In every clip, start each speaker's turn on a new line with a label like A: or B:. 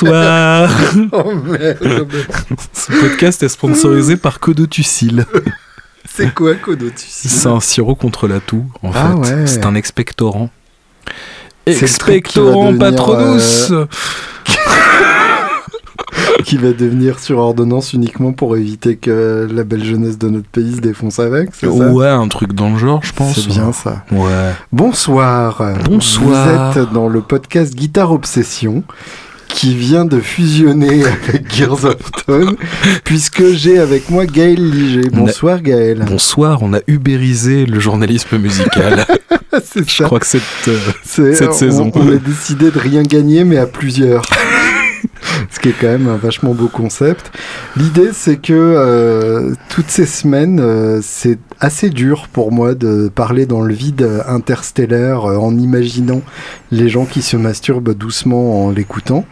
A: Bonsoir.
B: Oh merde.
A: Ce podcast est sponsorisé par Codotucil.
B: C'est quoi Codotucil
A: C'est un sirop contre la toux, en
B: Ah
A: fait.
B: ouais.
A: C'est un expectorant. Expectorant
B: devenir,
A: Patronus
B: qui va devenir sur ordonnance uniquement pour éviter que la belle jeunesse de notre pays se défonce avec, c'est ça?
A: Ouais, un truc dans le genre, je pense.
B: C'est bien ça.
A: Ouais.
B: Bonsoir.
A: Bonsoir.
B: Vous êtes dans le podcast Guitare Obsession qui vient de fusionner avec Gears of Tone puisque j'ai avec moi Gaël Liger. Bonsoir Gaël.
A: Bonsoir, on a ubérisé le journalisme musical.
B: c'est
A: je
B: ça.
A: crois que cette, euh,
B: C'est-
A: cette
B: on-
A: saison.
B: On, a décidé de rien gagner, mais à plusieurs. Ce qui est quand même un vachement beau concept. L'idée, c'est que euh, toutes ces semaines, euh, c'est assez dur pour moi de parler dans le vide interstellaire euh, en imaginant les gens qui se masturbent doucement en l'écoutant.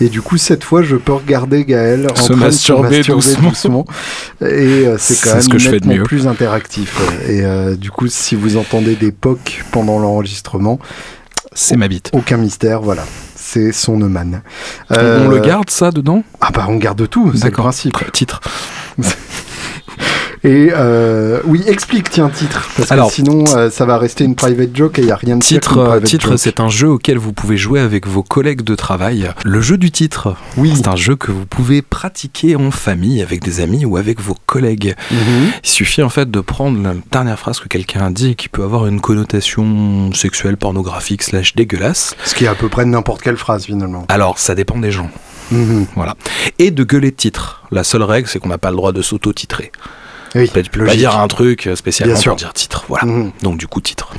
B: Et du coup, cette fois, je peux regarder Gaël en
A: Se
B: train
A: masturber
B: de se masturber
A: doucement.
B: Et c'est quand même
A: ce que je fais de
B: nettement
A: mieux.
B: plus interactif. Et du coup, si vous entendez des pocs pendant l'enregistrement,
A: C'est ma bite.
B: aucun mystère, voilà. C'est son Neumann.
A: On-
B: Euh,
A: On le garde, ça, dedans?
B: Ah bah on garde tout, c'est le principe.
A: Titre.
B: Et euh, oui, explique, tiens, titre. Parce
A: Alors,
B: que sinon, euh, ça va rester une private joke et il n'y a rien de
A: Titre, euh, titre c'est un jeu auquel vous pouvez jouer avec vos collègues de travail. Le jeu du titre,
B: Oui.
A: c'est un jeu que vous pouvez pratiquer en famille, avec des amis ou avec vos collègues.
B: Mhm.
A: Il suffit en fait de prendre la dernière phrase que quelqu'un a dit qui peut avoir une connotation sexuelle, pornographique, slash dégueulasse.
B: Ce qui est à peu près n'importe quelle phrase finalement.
A: Alors, ça dépend des gens.
B: Mhm.
A: Voilà. Et de gueuler de titre. La seule règle, c'est qu'on n'a pas le droit de s'auto-titrer.
B: Oui,
A: pas
B: logique.
A: dire un truc spécialement
B: Bien sûr.
A: pour dire titre. Voilà.
B: Mhm.
A: Donc, du coup, titre.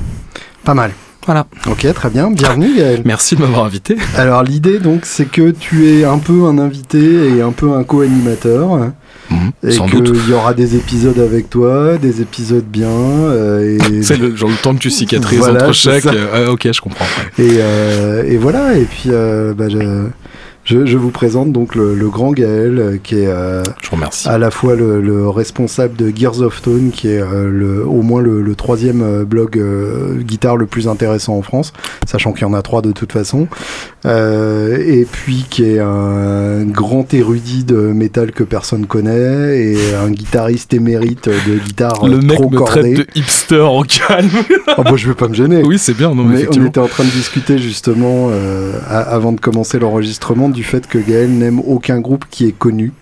B: Pas mal.
A: Voilà.
B: Ok, très bien. Bienvenue Gaël.
A: Merci de m'avoir invité.
B: Alors l'idée donc c'est que tu es un peu un invité et un peu un co-animateur.
A: Mhm.
B: Et
A: Sans doute.
B: qu'il y aura des épisodes avec toi, des épisodes bien. euh, et
A: C'est le, genre le temps que tu cicatrises
B: Voilà,
A: entre chaque. euh, ouais, ok, je comprends. ouais.
B: Et, euh, et voilà, et puis euh, bah, je, je, je vous présente donc le, le grand Gaël, euh, qui est euh,
A: Je remercie.
B: à la fois le, le responsable de Gears of Tone, qui est euh, le, au moins le, le troisième blog euh, guitare le plus intéressant en France, sachant qu'il y en a trois de toute façon, euh, et puis qui est un grand érudit de métal que personne connaît, et un guitariste émérite de guitare
A: le mec
B: trop
A: me
B: cordée.
A: traite de hipster en calme.
B: Ah, bah, je vais pas me gêner.
A: oui, c'est bien, non, mais
B: Mais on était en train de discuter justement euh, avant de commencer l'enregistrement du fait que Gaël n'aime aucun groupe qui est connu,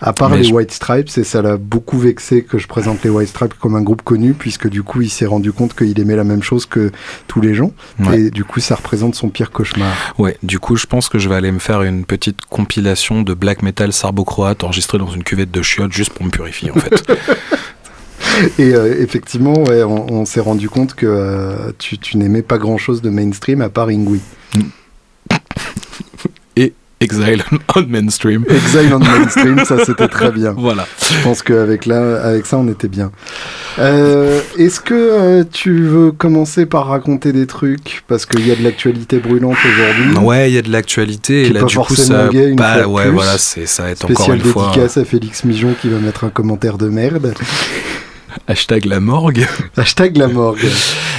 B: à part
A: Mais
B: les
A: je-
B: White Stripes, et ça l'a beaucoup vexé que je présente les White Stripes comme un groupe connu, puisque du coup il s'est rendu compte qu'il aimait la même chose que tous les gens,
A: Ouais.
B: et du coup ça représente son pire cauchemar.
A: Ouais, du coup, je pense que je vais aller me faire une petite compilation de black metal sarbo-croate enregistrée dans une cuvette de chiottes juste pour me purifier, en fait.
B: Et euh, effectivement, ouais, on, on s'est rendu compte que euh, tu, tu n'aimais pas grand chose de mainstream à part Ingui.
A: Exile on mainstream.
B: Exile on mainstream, ça c'était très bien.
A: Voilà.
B: Je pense qu'avec là, avec ça, on était bien. Euh, Est-ce que euh, tu veux commencer par raconter des trucs? Parce qu'il y a de l'actualité brûlante aujourd'hui
A: Ouais, il y a de l'actualité. Et là,
B: pas
A: du coup,
B: forcément
A: ça.
B: gay, une
A: bah,
B: fois
A: ouais,
B: plus.
A: voilà, c'est, ça va être encore
B: Spécial
A: une fois.
B: dédicace à Félix Mijon qui va mettre un commentaire de merde.
A: Hashtag la morgue.
B: Hashtag la morgue.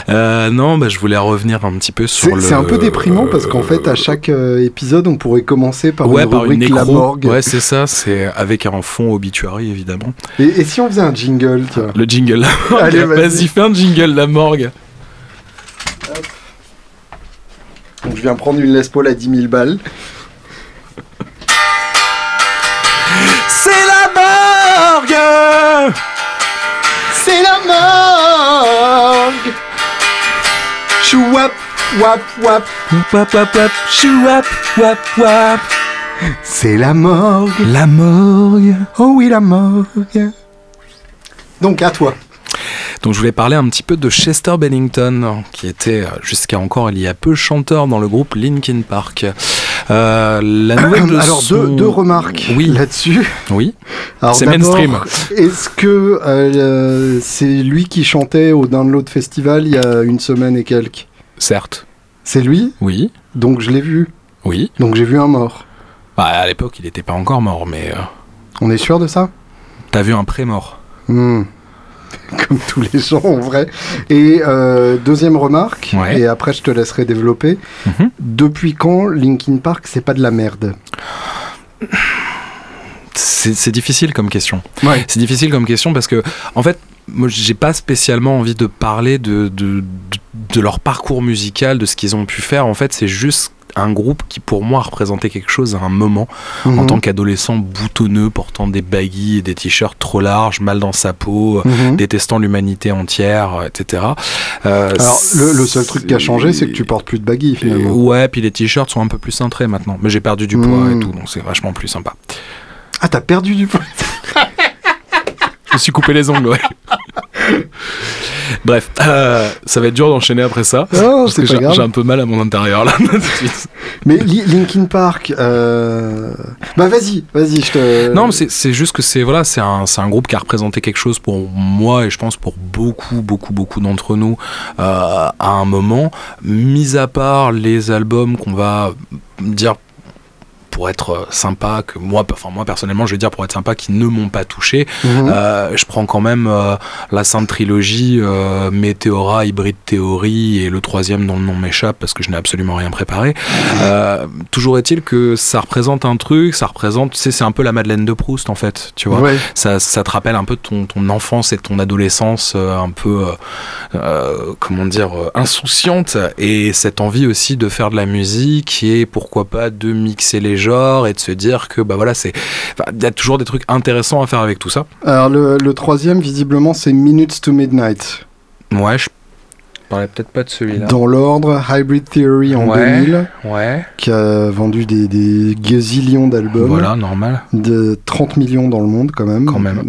A: Euh, non, bah, je voulais revenir un petit peu sur
B: C'est
A: le.
B: c'est un peu déprimant parce qu'en fait, à chaque euh, épisode, on pourrait commencer par
A: ouais,
B: une
A: par une
B: la morgue.
A: Ouais, c'est ça, c'est avec un fond obituary, évidemment.
B: Et, et si on faisait un jingle, tu vois
A: Le jingle la morgue.
B: Allez, vas-y.
A: vas-y, fais un jingle la morgue.
B: Donc je viens prendre une Les Paul à 10 000 balles.
A: C'est la morgue
B: C'est la morgue Chouap, wap, wap.
A: Wap, wap, wap, chou, wap, wap, wap.
B: C'est la morgue.
A: La morgue.
B: Oh oui, la morgue. Donc à toi.
A: Donc je voulais parler un petit peu de Chester Bennington, qui était euh, jusqu'à encore il y a peu chanteur dans le groupe Linkin Park. Euh, la nouvelle de
B: Alors
A: son-
B: deux, deux remarques
A: Oui.
B: là-dessus.
A: Oui. C'est mainstream.
B: Est-ce que euh, c'est lui qui chantait au Download Festival il y a une semaine et quelques?
A: Certes.
B: C'est lui?
A: Oui.
B: Donc je l'ai vu.
A: Oui.
B: Donc j'ai vu un mort.
A: Bah, à l'époque, il n'était pas encore mort, mais euh,
B: On est sûr de ça?
A: t'as vu un pré-mort?
B: Hmm. comme tous les gens en vrai. Et euh, deuxième remarque, et après je te laisserai développer. Mhm. Depuis quand Linkin Park c'est pas de la merde?
A: C'est difficile comme question. C'est difficile comme question parce que, en fait, moi, j'ai pas spécialement envie de parler de, de, de, leur parcours musical, de ce qu'ils ont pu faire. En fait, c'est juste un groupe qui pour moi représentait quelque chose à un moment en mhm. tant qu'adolescent boutonneux portant des baguilles et des t-shirts trop larges mal dans sa peau mhm. détestant l'humanité entière etc
B: euh, alors le, seul truc qui a changé c'est que tu portes plus de baguilles finalement
A: ouais puis les t-shirts sont un peu plus cintrés maintenant mais j'ai perdu du poids et mhm. tout donc c'est vachement plus sympa
B: ah t'as perdu du poids
A: je me suis coupé les ongles ouais Bref, euh, ça va être dur d'enchaîner après ça.
B: Non,
A: J'ai un peu mal à mon intérieur là.
B: Mais Linkin Park, euh... bah vas-y, vas-y, je te.
A: Non, c'est juste que c'est voilà, c'est un, un groupe qui a représenté quelque chose pour moi et je pense pour beaucoup, beaucoup, beaucoup d'entre nous euh, à un moment. Mis à part les albums qu'on va dire pour être euh, sympa, que moi, enfin moi personnellement, je vais dire pour être sympa, qui ne m'ont pas touché. Mhm. Euh, je prends quand même euh, la sainte trilogie euh, Météora, Hybride Théorie et le troisième dont le nom m'échappe parce que je n'ai absolument rien préparé. toujours est-il que ça représente un truc, ça représente, tu sais, c'est un peu la Madeleine de Proust en fait, tu vois. Ça, ça, te rappelle un peu ton, ton enfance et ton adolescence un peu, comment dire, insouciante et cette envie aussi de faire de la musique et pourquoi pas de mixer les genre et de se dire que bah voilà c'est il y a toujours des trucs intéressants à faire avec tout ça.
B: Alors le, le troisième visiblement c'est Minutes to Midnight.
A: Ouais, je parlais peut-être pas de celui-là.
B: Dans l'ordre, Hybrid Theory en 2000,
A: ouais.
B: qui a vendu des, des gazillions d'albums.
A: Voilà, normal.
B: De 30 millions dans le monde quand même.
A: Quand même.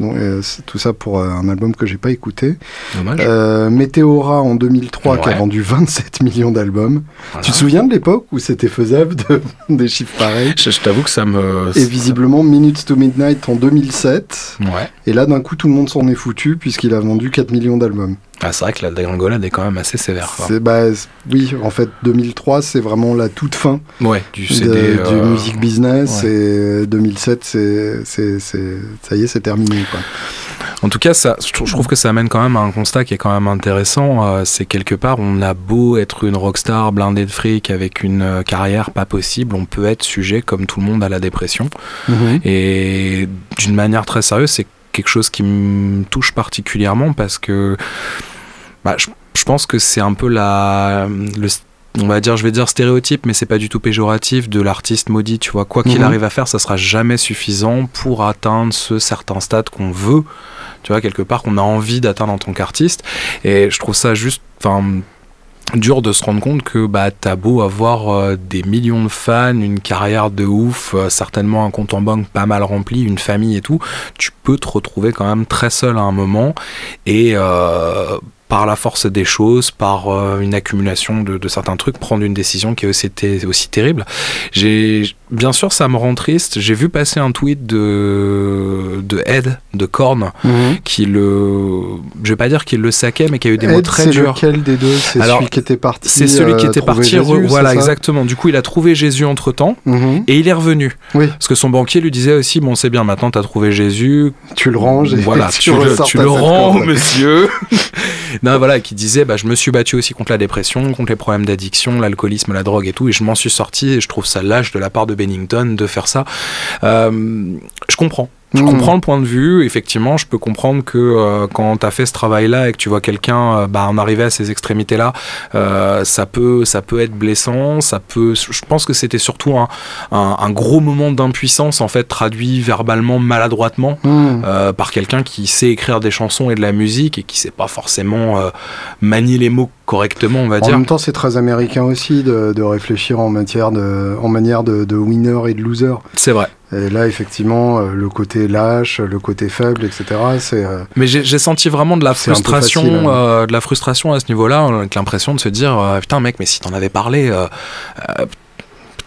B: tout ça pour euh, un album que j'ai pas écouté.
A: Dommage.
B: Euh, Meteora en 2003 qui a vendu 27 millions d'albums. Tu te souviens de l'époque où c'était faisable de des chiffres pareils?
A: Je, t'avoue que ça me...
B: Et visiblement Minutes to Midnight en 2007.
A: Ouais.
B: Et là d'un coup tout le monde s'en est foutu puisqu'il a vendu 4 millions d'albums.
A: Ah, c'est vrai que la dégringolade est quand même assez sévère.
B: Bah, oui, en fait, 2003, c'est vraiment la toute fin
A: ouais, du CD.
B: euh, music business. Et 2007, c'est, ça y est, c'est terminé. Quoi.
A: En tout cas, ça, je trouve que ça amène quand même à un constat qui est quand même intéressant. Euh, c'est quelque part, on a beau être une rockstar blindée de fric avec une euh, carrière pas possible, on peut être sujet, comme tout le monde, à la dépression. Mhm. Et d'une manière très sérieuse, c'est quelque chose qui me touche particulièrement parce que bah, je, pense que c'est un peu la, le, on va dire, je vais dire stéréotype, mais c'est pas du tout péjoratif de l'artiste maudit. Tu vois, quoi qu'il mhm. arrive à faire, ça sera jamais suffisant pour atteindre ce certain stade qu'on veut. Tu vois, quelque part qu'on a envie d'atteindre en tant qu'artiste. Et je trouve ça juste, enfin dur de se rendre compte que bah t'as beau avoir euh, des millions de fans, une carrière de ouf, euh, certainement un compte en banque pas mal rempli, une famille et tout, tu peux te retrouver quand même très seul à un moment et euh, par la force des choses, par euh, une accumulation de, certains trucs, prendre une décision qui aussi, aussi terrible. J'ai, bien sûr, ça me rend triste. J'ai vu passer un tweet de, de Ed, de Korn, mhm. qui le, je vais pas dire qu'il le saquait, mais qui a eu des mots très durs.
B: C'est lequel des deux? C'est celui qui était parti.
A: C'est celui qui euh, était parti. voilà, exactement. Du coup, il a trouvé Jésus entre temps mhm. et il est revenu.
B: Oui.
A: Parce que son banquier lui disait aussi, bon, c'est bien, maintenant tu as trouvé Jésus.
B: Tu le ranges.
A: Voilà, tu, le, tu le rends, monsieur. voilà, qui disait bah, je me suis battu aussi contre la dépression, contre les problèmes d'addiction, l'alcoolisme, la drogue et tout, et je m'en suis sorti, et je trouve ça lâche de la part de Bennington de faire ça. Euh, je comprends. Je mmh. comprends le point de vue. Effectivement, je peux comprendre que euh, quand tu as fait ce travail-là et que tu vois quelqu'un euh, bah, en arriver à ces extrémités-là, euh, ça peut, ça peut être blessant. Ça peut. Je pense que c'était surtout un, un, gros moment d'impuissance en fait traduit verbalement maladroitement mmh. euh, par quelqu'un qui sait écrire des chansons et de la musique et qui sait pas forcément manier les mots correctement, on va dire.
B: En même temps, c'est très américain aussi de, de, réfléchir en matière de, en manière de, de winner et de loser.
A: C'est vrai.
B: Et là, effectivement, euh, le côté lâche, le côté faible, etc. C'est. Euh,
A: Mais j'ai senti vraiment de la frustration, hein. euh, de la frustration à ce niveau-là, avec l'impression de se dire putain mec, mais si t'en avais parlé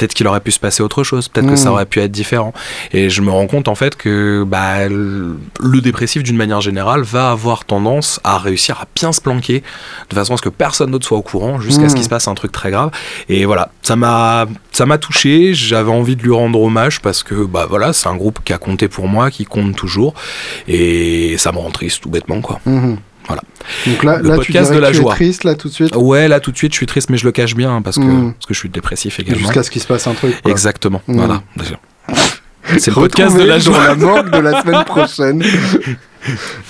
A: peut-être qu'il aurait pu se passer autre chose, peut-être que ça
B: Mm.
A: aurait pu être différent. Et je me rends compte en fait que bah, le dépressif d'une manière générale va avoir tendance à réussir à bien se planquer de façon à ce que personne d'autre soit au courant jusqu'à ce
B: Mm.
A: qu'il se passe un truc très grave. Et voilà, ça m'a ça m'a touché, j'avais envie de lui rendre hommage parce que bah voilà, c'est un groupe qui a compté pour moi, qui compte toujours et ça me rend triste tout bêtement quoi.
B: Mhm.
A: Voilà.
B: Donc là,
A: Le
B: là
A: podcast de la
B: que tu es triste là tout de suite
A: Ouais, là tout de suite, je suis triste mais je le cache bien parce que
B: Mm.
A: parce que je suis dépressif également.
B: jusqu'à ce qu'il se passe un truc. quoi.
A: Exactement.
B: Mm.
A: Voilà. C'est le podcast de la joie.
B: la morgue de la semaine prochaine.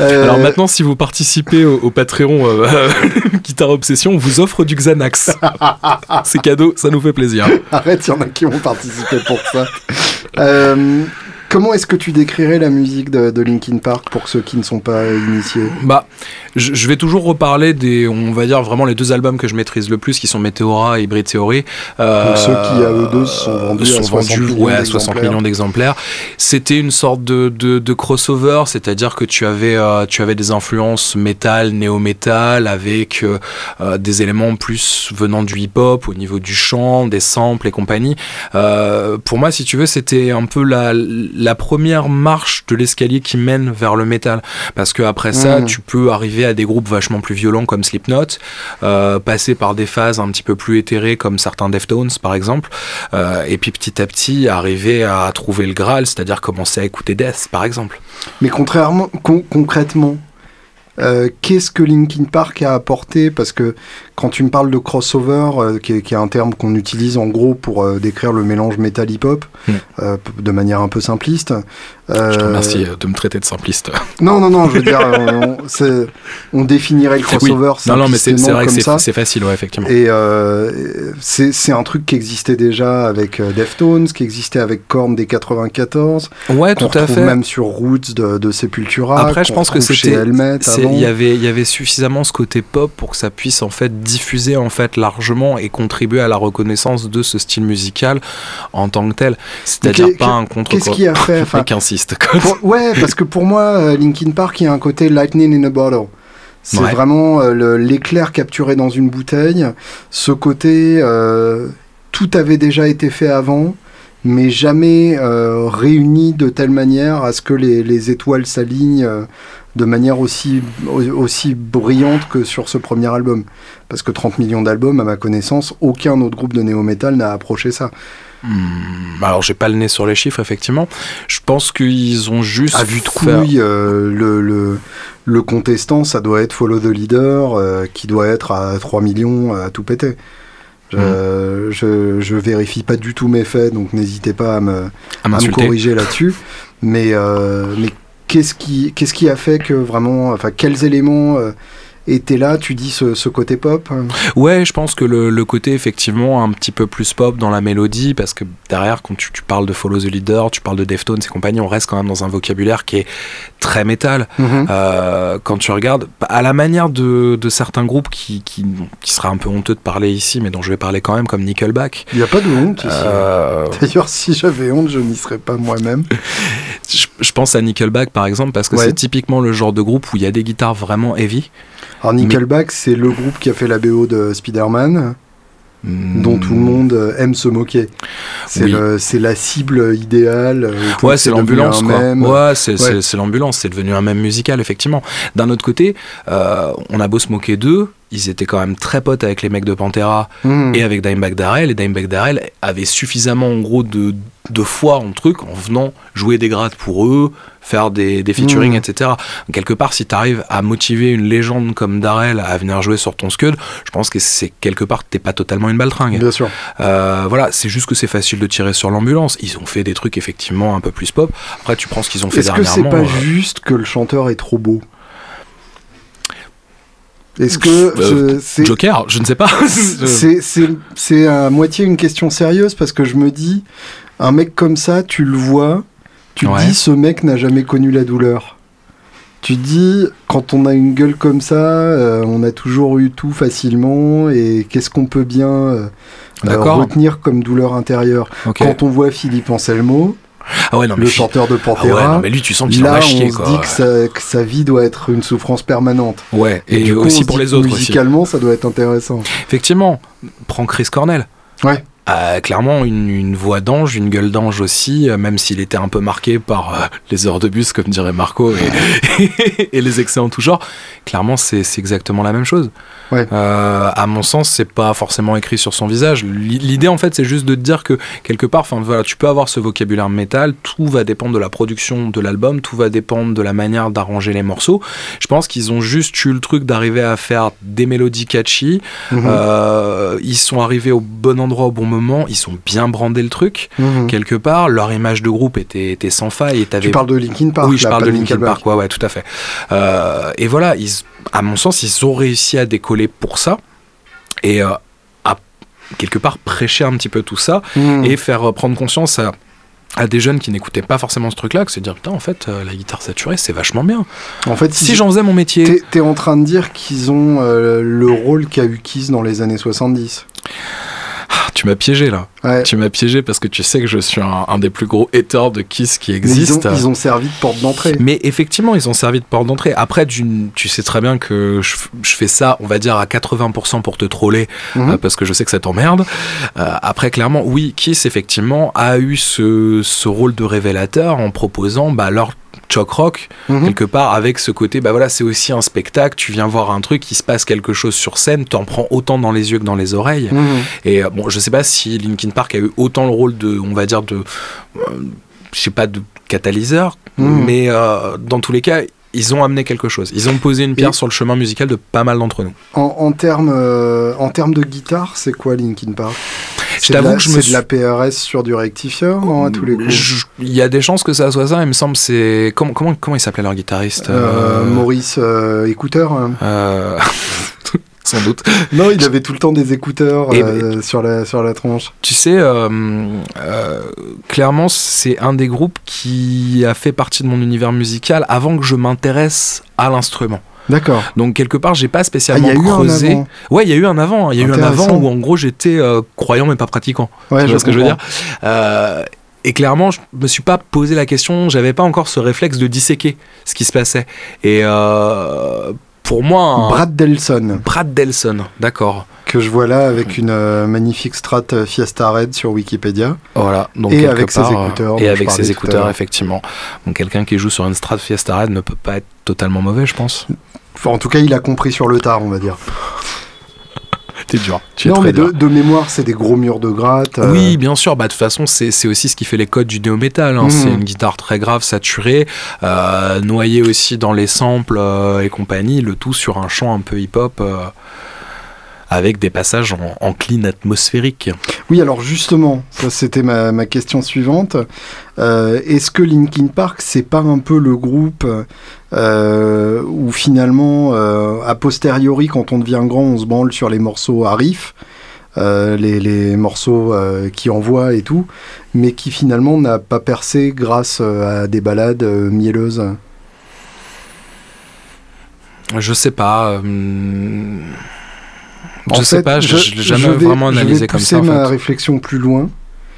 B: Euh,
A: Alors maintenant, si vous participez au, au Patreon euh, Guitare Obsession, on vous offre du Xanax. C'est cadeau, ça nous fait plaisir.
B: Arrête, il y en a qui vont participer pour ça. Comment est-ce que tu décrirais la musique de, de Linkin Park pour ceux qui ne sont pas initiés?
A: Bah, je, je vais toujours reparler des, on va dire vraiment les deux albums que je maîtrise le plus, qui sont Meteora et Hybrid Theory. Euh,
B: Donc ceux qui, à eux deux, sont vendus à 60 millions
A: ouais, à 60
B: d'exemplaires.
A: millions d'exemplaires. C'était une sorte de, de, de crossover, c'est-à-dire que tu avais, euh, tu avais des influences métal, néo-métal, avec euh, des éléments plus venant du hip-hop, au niveau du chant, des samples et compagnie. Pour moi, si tu veux, c'était un peu la, la première marche de l'escalier qui mène vers le métal. Parce que après ça,
B: Mm.
A: tu peux arriver à des groupes vachement plus violents comme Slipknot, euh, passer par des phases un petit peu plus éthérées comme certains Deftones par exemple, euh, et puis petit à petit arriver à trouver le Graal, c'est-à-dire commencer à écouter Death par exemple.
B: Mais contrairement, con- concrètement, euh, qu'est-ce que Linkin Park a apporté? Parce que quand tu me parles de crossover, euh, qui, est, qui est un terme qu'on utilise en gros pour euh, décrire le mélange métal-hip-hop,
A: Mm.
B: euh, p- de manière un peu simpliste.
A: Je te
B: euh,
A: remercie de me traiter de simpliste.
B: Non, non, non, je veux dire, on, c'est- on définirait le crossover
A: non, non, mais c'est vrai que c'est facile, ouais, effectivement.
B: Et euh, c'est un truc qui existait déjà avec euh, Deftones, qui existait avec Korn des 94,
A: ouais, tout à fait.
B: même sur Roots de, de Sepultura.
A: Après, je pense que c'était, il y avait, y avait suffisamment ce côté pop pour que ça puisse en fait diffuser en fait largement et contribuer à la reconnaissance de ce style musical en tant que tel. C'est-à-dire pas un contre.
B: Qu'est-ce qui a fait pour- Ouais, parce que pour moi, euh, Linkin Park, il y a un côté lightning in a bottle. C'est
A: Ouais.
B: vraiment euh, l'éclair capturé dans une bouteille. Ce côté, euh, tout avait déjà été fait avant, mais jamais euh, réuni de telle manière à ce que les, les étoiles s'alignent de manière aussi, au- aussi brillante que sur ce premier album. Parce que 30 millions d'albums, à ma connaissance, aucun autre groupe de néo-metal n'a approché ça.
A: Hmm, alors j'ai pas le nez sur les chiffres effectivement. Je pense qu'ils ont juste.
B: À vue de couille, euh, le, le, le contestant, ça doit être Follow the Leader, euh, qui doit être à 3 millions à tout péter. Je,
A: Mm.
B: je, je vérifie pas du tout mes faits, donc n'hésitez pas à me,
A: à
B: à me
A: m'insulter.
B: corriger là-dessus. Mais, euh, mais qu'est-ce qui, qu'est-ce qui a fait que vraiment, enfin, quels éléments euh, étaient là Tu dis ce, ce côté pop hein
A: Ouais, je pense que le, le côté effectivement un petit peu plus pop dans la mélodie, parce que derrière, quand tu, tu parles de Follow the Leader, tu parles de Deftones et compagnie, on reste quand même dans un vocabulaire qui est très métal.
B: Mhm.
A: Euh, quand tu regardes, à la manière de, de certains groupes qui, qui, qui sera un peu honteux de parler ici, mais dont je vais parler quand même, comme Nickelback.
B: Il n'y a pas de honte ici.
A: Euh,
B: D'ailleurs, si j'avais honte, je n'y serais pas moi-même.
A: je, je pense à Nickelback par exemple, parce que
B: Ouais.
A: c'est typiquement le genre de groupe où il y a des guitares vraiment heavy.
B: Alors Nickelback, c'est le groupe qui a fait la BO de Spider-Man. dont tout le monde euh, aime se moquer. C'est
A: Oui.
B: la cible idéale. euh,
A: Ouais, c'est l'ambulance. Ouais, c'est
B: Ouais.
A: c'est- c'est l'ambulance, c'est devenu un même musical, effectivement. D'un autre côté, euh, on a beau se moquer d'eux, ils étaient quand même très potes avec les mecs de Pantera
B: Mmh.
A: et avec Dimebag Darrell, et Dimebag Darrell avait suffisamment, en gros, de, de foi en truc, en venant jouer des grades pour eux, faire des, des featuring,
B: Mm.
A: etc. Quelque part, si tu arrives à motiver une légende comme Darrell à venir jouer sur ton scud, je pense que c'est quelque part, t'es pas totalement une baltringue.
B: Bien sûr.
A: Euh, voilà, c'est juste que c'est facile de tirer sur l'ambulance. Ils ont fait des trucs effectivement un peu plus pop. Après, tu prends ce qu'ils ont fait
B: Est-ce que c'est
A: dernièrement.
B: pas
A: euh,
B: juste que le chanteur est trop beau? Est-ce que
A: Euh,
B: c'est
A: Joker, je ne sais pas.
B: c'est- à moitié une question sérieuse parce que je me dis, un mec comme ça, tu le vois, tu
A: Ouais.
B: dis, ce mec n'a jamais connu la douleur. Tu te dis, quand on a une gueule comme ça, euh, on a toujours eu tout facilement, et qu'est-ce qu'on peut bien euh, retenir comme douleur intérieure. Quand on voit Philippe Anselmo,
A: Ah ouais, non, mais
B: le chanteur de
A: Ah ouais,
B: Pantera,
A: non, mais lui, tu sens qu'il en a
B: on se
A: quoi.
B: dit que sa, que sa vie doit être une souffrance permanente.
A: Ouais, et,
B: du coup, on
A: aussi pour les autres aussi.
B: Musicalement, ça doit être intéressant.
A: Effectivement, prends Chris Cornell.
B: Ouais.
A: a clairement une, une voix d'ange, une gueule d'ange aussi, euh, même s'il était un peu marqué par euh, les heures de bus, comme dirait Marco, et, et les excès en tout genre. Clairement, c'est exactement la même chose.
B: Ouais.
A: Euh, à mon sens, c'est pas forcément écrit sur son visage. L'i- L'idée, en fait, c'est juste de te dire que quelque part, enfin voilà, tu peux avoir ce vocabulaire métal. Tout va dépendre de la production de l'album, tout va dépendre de la manière d'arranger les morceaux. Je pense qu'ils ont juste eu le truc d'arriver à faire des mélodies catchy.
B: Mhm.
A: Euh, ils sont arrivés au bon endroit au bon moment. Ils ont bien brandé le truc
B: Mhm.
A: quelque part. Leur image de groupe était, était sans faille. Et
B: Tu parles de Linkin Park
A: oui, je parle de Linkin Park, ouais, ouais, tout à fait. Euh, et voilà, ils, à mon sens, ils ont réussi à décoller pour ça et euh, à quelque part prêcher un petit peu tout ça
B: Mhm.
A: et faire euh, prendre conscience à à des jeunes qui n'écoutaient pas forcément ce truc-là, que se dire putain en fait euh, la guitare saturée c'est vachement bien.
B: En fait,
A: Si j'en faisais mon métier,
B: T'es t'es en train de dire qu'ils ont euh, le rôle qu'a eu Kiss dans les années 70.
A: Tu m'as piégé là.
B: Ouais.
A: Tu m'as piégé parce que tu sais que je suis un, un des plus gros haters de Kiss qui
B: Mais ils, ont,
A: existe.
B: ils ont servi de porte d'entrée.
A: Mais effectivement, ils ont servi de porte d'entrée. Après, tu sais très bien que je, fais ça, on va dire, à 80% pour te troller,
B: Mhm.
A: euh, parce que je sais que ça t'emmerde. Euh, après, clairement, oui, Kiss, effectivement, a eu ce, ce rôle de révélateur en proposant bah, leur choc rock,
B: Mhm.
A: quelque part, avec ce côté, bah voilà, c'est aussi un spectacle, tu viens voir un truc, il se passe quelque chose sur scène, t'en prends autant dans les yeux que dans les oreilles.
B: Mhm.
A: Et euh, bon, je sais pas si Linkin Park a eu autant le rôle de, on va dire, de, euh, je sais pas, de catalyseur,
B: Mhm.
A: mais euh, dans tous les cas, ils ont amené quelque chose. Ils ont posé une pierre
B: Et-
A: sur le chemin musical de pas mal d'entre nous.
B: En, en termes euh, de guitare, c'est quoi Linkin Park? C'est de
A: t'avoue
B: la-
A: que je me
B: c'est
A: suis-
B: de la PRS sur du rectifieur non, à tous les coups?
A: Il y a des chances que ça soit ça, il me semble. C'est comment comment comment il s'appelait leur guitariste?
B: Euh,
A: euh,
B: Maurice écouteur. hein.
A: Sans doute.
B: Non, il avait tout le temps des écouteurs euh, sur la sur la tronche.
A: Tu sais, euh, euh, clairement, c'est un des groupes qui a fait partie de mon univers musical avant que je m'intéresse à l'instrument.
B: D'accord.
A: Donc quelque part, j'ai pas
B: Ah,
A: spécialement
B: y a eu un
A: creusé. Ouais, il y a eu un avant. Il y a eu un avant où en gros j'étais croyant mais pas pratiquant.
B: Ouais,
A: tu vois ce que je veux dire Et clairement, je me suis pas posé la question. J'avais pas encore ce réflexe de disséquer ce qui se passait. Et euh, pour moi, un-
B: Brad Delson,
A: Brad Delson, d'accord.
B: que je vois là avec une euh, magnifique Strat Fiesta Red sur Wikipédia.
A: Voilà. Donc
B: Et avec ses
A: part, euh,
B: écouteurs
A: Et avec ses écouteurs, effectivement. Donc quelqu'un qui joue sur une Strat Fiesta Red ne peut pas être totalement mauvais, je pense.
B: Enfin, en tout cas, il a compris sur le tard, on va dire.
A: T'es dur. Tu
B: non, mais de, de mémoire, c'est des gros murs de gratte. euh,
A: Oui, bien sûr. Bah, de toute façon, c'est aussi ce qui fait les codes du néo métal. Hein.
B: Mhm.
A: C'est une guitare très grave, saturée, euh, noyée aussi dans les samples euh, et compagnie, le tout sur un chant un peu hip-hop. Avec des passages en, en clean atmosphérique.
B: Oui, alors justement, ça c'était ma, ma question suivante. Euh, Est-ce que Linkin Park, c'est pas un peu le groupe euh, où finalement, euh, a posteriori, quand on devient grand, on se branle sur les morceaux à riff, euh, les, les morceaux euh, qui envoient et tout, mais qui finalement n'a pas percé grâce à des balades euh, mielleuses?
A: Je sais pas.
B: En
A: je sais
B: fait,
A: pas, je, je l'ai jamais
B: je vais-
A: vraiment
B: je vais
A: analysé comme
B: pousser
A: ça. En
B: ma
A: fait.
B: réflexion plus loin.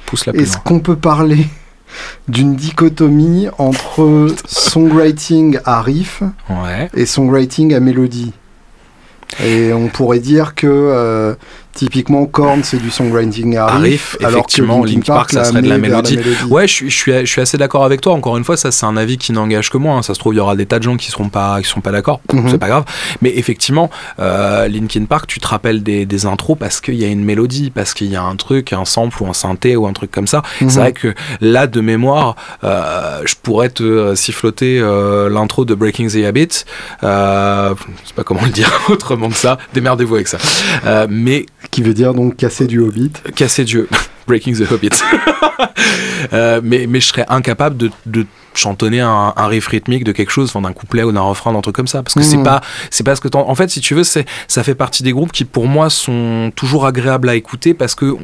A: Pousse la
B: Est-ce qu'on peut parler d'une dichotomie entre songwriting à riff
A: Ouais.
B: et songwriting à mélodie? Et on pourrait dire que euh, typiquement Korn c'est du songwriting à riff, alors
A: effectivement,
B: Linkin
A: Linkin Park, ça serait de la mélodie. Ouais, je suis, je suis, je suis assez d'accord avec toi. Encore une fois, ça, c'est un avis qui n'engage que moi. hein. Ça se trouve, il y aura des tas de gens qui seront pas, qui pas d'accord.
B: Mhm.
A: C'est pas grave. Mais effectivement, euh, Linkin Park, tu te rappelles des, des intros parce qu'il y a une mélodie, parce qu'il y a un truc, un sample ou un synthé ou un truc comme ça.
B: Mhm.
A: C'est vrai que là, de mémoire, euh, je pourrais te euh, siffloter euh, l'intro de Breaking the Habit. Je sais pas comment le dire autrement que ça. Démerdez-vous avec ça. Mais
B: Qui veut dire donc casser du Hobbit.
A: casser Dieu. Breaking the Hobbit. Euh, mais, mais je serais incapable de, de chantonner un, un riff rythmique de quelque chose, enfin, d'un couplet ou d'un refrain, d'un truc comme ça. Parce que c'est
B: Mhm.
A: pas, c'est pas ce que t'en- En fait, si tu veux, c'est, ça fait partie des groupes qui, pour moi, sont toujours agréables à écouter parce que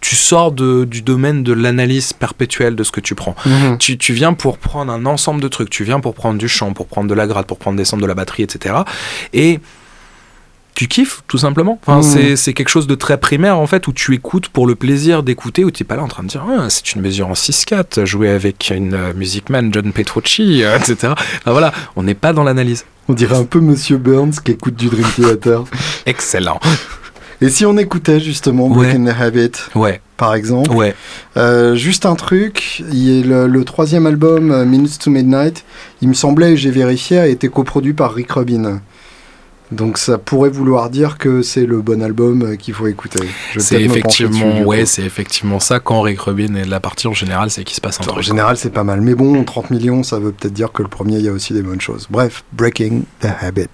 A: tu sors de, du domaine de l'analyse perpétuelle de ce que tu prends. Tu, tu viens pour prendre un ensemble de trucs. Tu viens pour prendre du chant, pour prendre de la gratte, pour prendre des centres de la batterie, etc. Et tu kiffes, tout simplement. Enfin,
B: Mhm.
A: c'est, quelque chose de très primaire, en fait, où tu écoutes pour le plaisir d'écouter, où tu n'es pas là en train de dire Ah, c'est une mesure en 6-4, jouée avec une euh, Music Man, John Petrucci, euh, etc. Enfin, voilà, on n'est pas dans l'analyse.
B: On dirait un peu Monsieur Burns qui écoute du Dream Theater.
A: Excellent.
B: Et si on écoutait justement
A: Ouais.
B: Breaking the Habit,
A: Ouais,
B: par exemple,
A: ouais.
B: euh, juste un truc, il a le, le troisième album, Minutes to Midnight, il me semblait, j'ai vérifié, a été coproduit par Rick Rubin. Donc ça pourrait vouloir dire que c'est le bon album euh, qu'il faut écouter.
A: C'est effectivement,
B: dessus,
A: ouais, c'est effectivement ça. Quand Rick Rubin est de la partie, en général, c'est qu'il se passe un
B: En
A: truc.
B: général, c'est pas mal. Mais bon, 30 millions, ça veut peut-être dire que le premier, il y a aussi des bonnes choses. Bref, Breaking the Habit.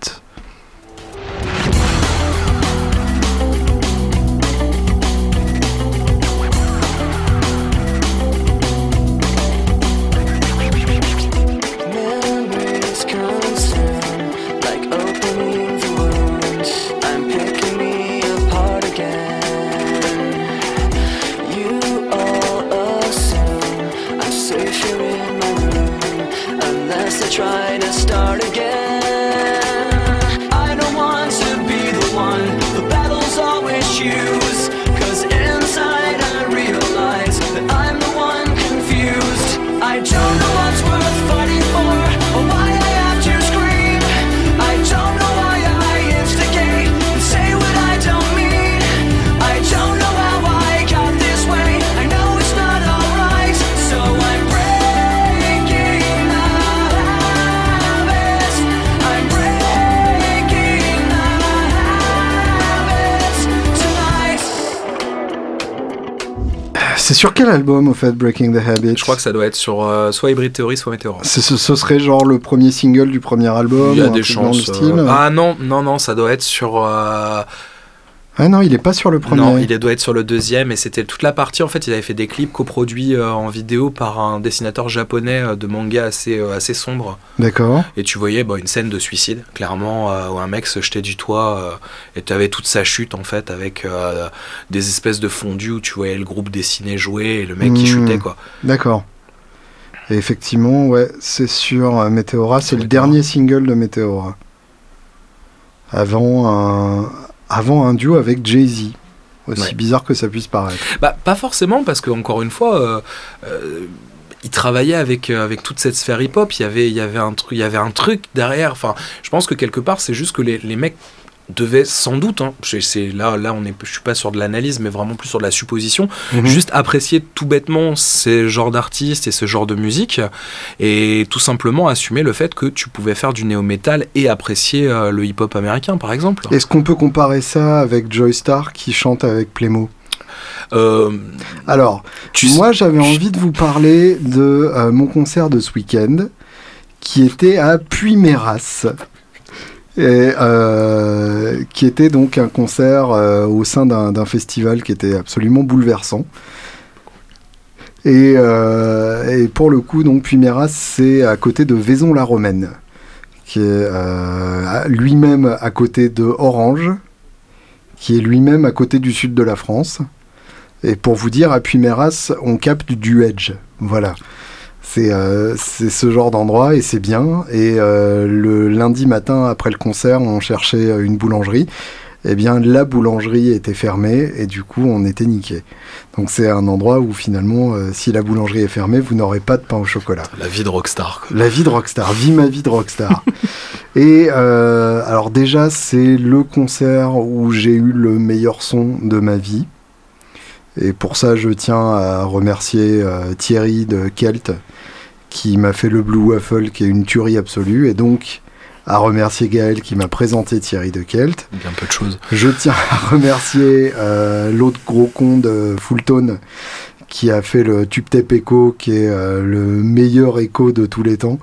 C: trying to start again.
B: Sur quel album, au fait, Breaking the Habit
A: Je crois que ça doit être sur euh, soit Hybrid Theory, soit Meteora.
B: C'est- Ce, ce serait genre le premier single du premier album
A: Il y a des chances.
B: style
A: euh, Ah non, non, non, ça doit être sur.
B: Ah non, il est pas sur le premier.
A: Non, il doit être sur le deuxième et c'était toute la partie. En fait, il avait fait des clips coproduits euh, en vidéo par un dessinateur japonais euh, de manga assez, euh, assez sombre.
B: D'accord.
A: Et tu voyais bah, une scène de suicide, clairement, où un mec se jetait du toit et tu avais toute sa chute en fait avec des espèces de fondus où tu voyais le groupe dessiné jouer et le mec qui
B: Mhm.
A: chutait quoi.
B: D'accord. Et effectivement, ouais, c'est sur Meteora, c'est le
A: Meteora.
B: dernier single de Meteora. Avant un, avant un duo avec Jay-Z. Aussi
A: Ouais.
B: bizarre que ça puisse paraître.
A: Bah, pas forcément, parce que encore une fois, euh, euh, il travaillait avec, euh, avec toute cette sphère hip-hop. Il y avait, il y avait un truc, il y avait un truc derrière. Enfin, je pense que quelque part, c'est juste que les, les mecs devaient sans doute, hein, je- c'est là, là, on est, je suis pas sur de l'analyse, mais vraiment plus sur de la supposition,
B: Mhm.
A: juste apprécier tout bêtement ces genres d'artistes et ce genre de musique, et tout simplement assumer le fait que tu pouvais faire du néo-metal et apprécier euh, le hip-hop américain, par exemple.
B: Est-ce qu'on peut comparer ça avec Joy Star qui chante avec Plémo
A: Euh,
B: Alors,
A: tu
B: moi j'avais envie de vous parler de euh, mon concert de ce week-end qui était à Puy-Méras. Euh, qui était donc un concert euh, au sein d'un festival qui était absolument bouleversant. Et, euh, pour le coup, donc c'est à côté de Vaison-la-Romaine, qui est lui-même à côté de Orange, qui est lui-même à côté du sud de la France. Et pour vous dire, à Puy-Méras, on capte du edge. Voilà. C'est euh, c'est ce genre d'endroit et c'est bien. Et euh, le lundi matin, après le concert, on cherchait euh, une boulangerie. Eh bien, la boulangerie était fermée et du coup, on était niqué. Donc, c'est un endroit où finalement, euh, si la boulangerie est fermée, vous n'aurez pas de pain au chocolat.
A: la vie de rockstar. quoi.
B: La vie de rockstar, vie ma vie de rockstar. Et alors déjà, c'est le concert où j'ai eu le meilleur son de ma vie. Et pour ça, je tiens à remercier euh, Thierry de Kelt, qui m'a fait le Blue Waffle, qui est une tuerie absolue. Et donc, à remercier Gaël, qui m'a présenté Thierry de Kelt.
A: Bien peu de choses.
B: Je tiens à remercier euh, l'autre gros con de Fulltone qui a fait le Tube Tape Echo, qui est euh, le meilleur écho de tous les temps.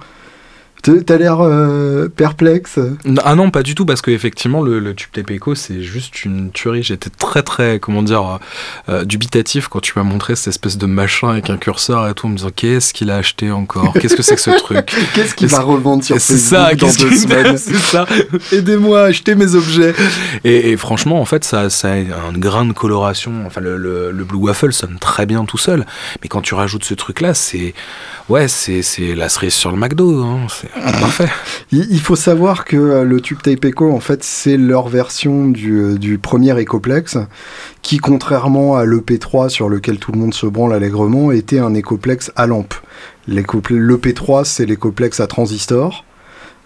B: T'as l'air euh, perplexe
A: Ah non, pas du tout, parce qu'effectivement, le, le tube tape Echo, c'est juste une tuerie. J'étais très, très, comment dire, euh, euh, dubitatif quand tu m'as montré cette espèce de machin avec un curseur et tout, en me disant qu'est-ce qu'il a acheté encore? Qu'est-ce que c'est que ce truc?
B: Qu'est-ce qu'il
A: Est-ce-
B: va revendre sur
A: C'est
B: Facebook
A: ça,
B: dans
A: qu'est-ce
B: deux semaines?
A: c'est ça. Aidez-moi à acheter mes objets. Et, et franchement, en fait, ça, ça a un grain de coloration. Enfin, le, le- le Blue Waffle sonne très bien tout seul. Mais quand tu rajoutes ce truc-là, c'est. Ouais, c'est c'est la cerise sur le McDo. hein. C'est parfait.
B: Il, faut savoir que euh, le Tube Tape Echo, en fait, c'est leur version du, euh, du premier Ecoplex, qui, contrairement à l'EP3 sur lequel tout le monde se branle allègrement, était un Ecoplex à lampe. L'Ecople- L'EP3, c'est l'Ecoplex à transistor.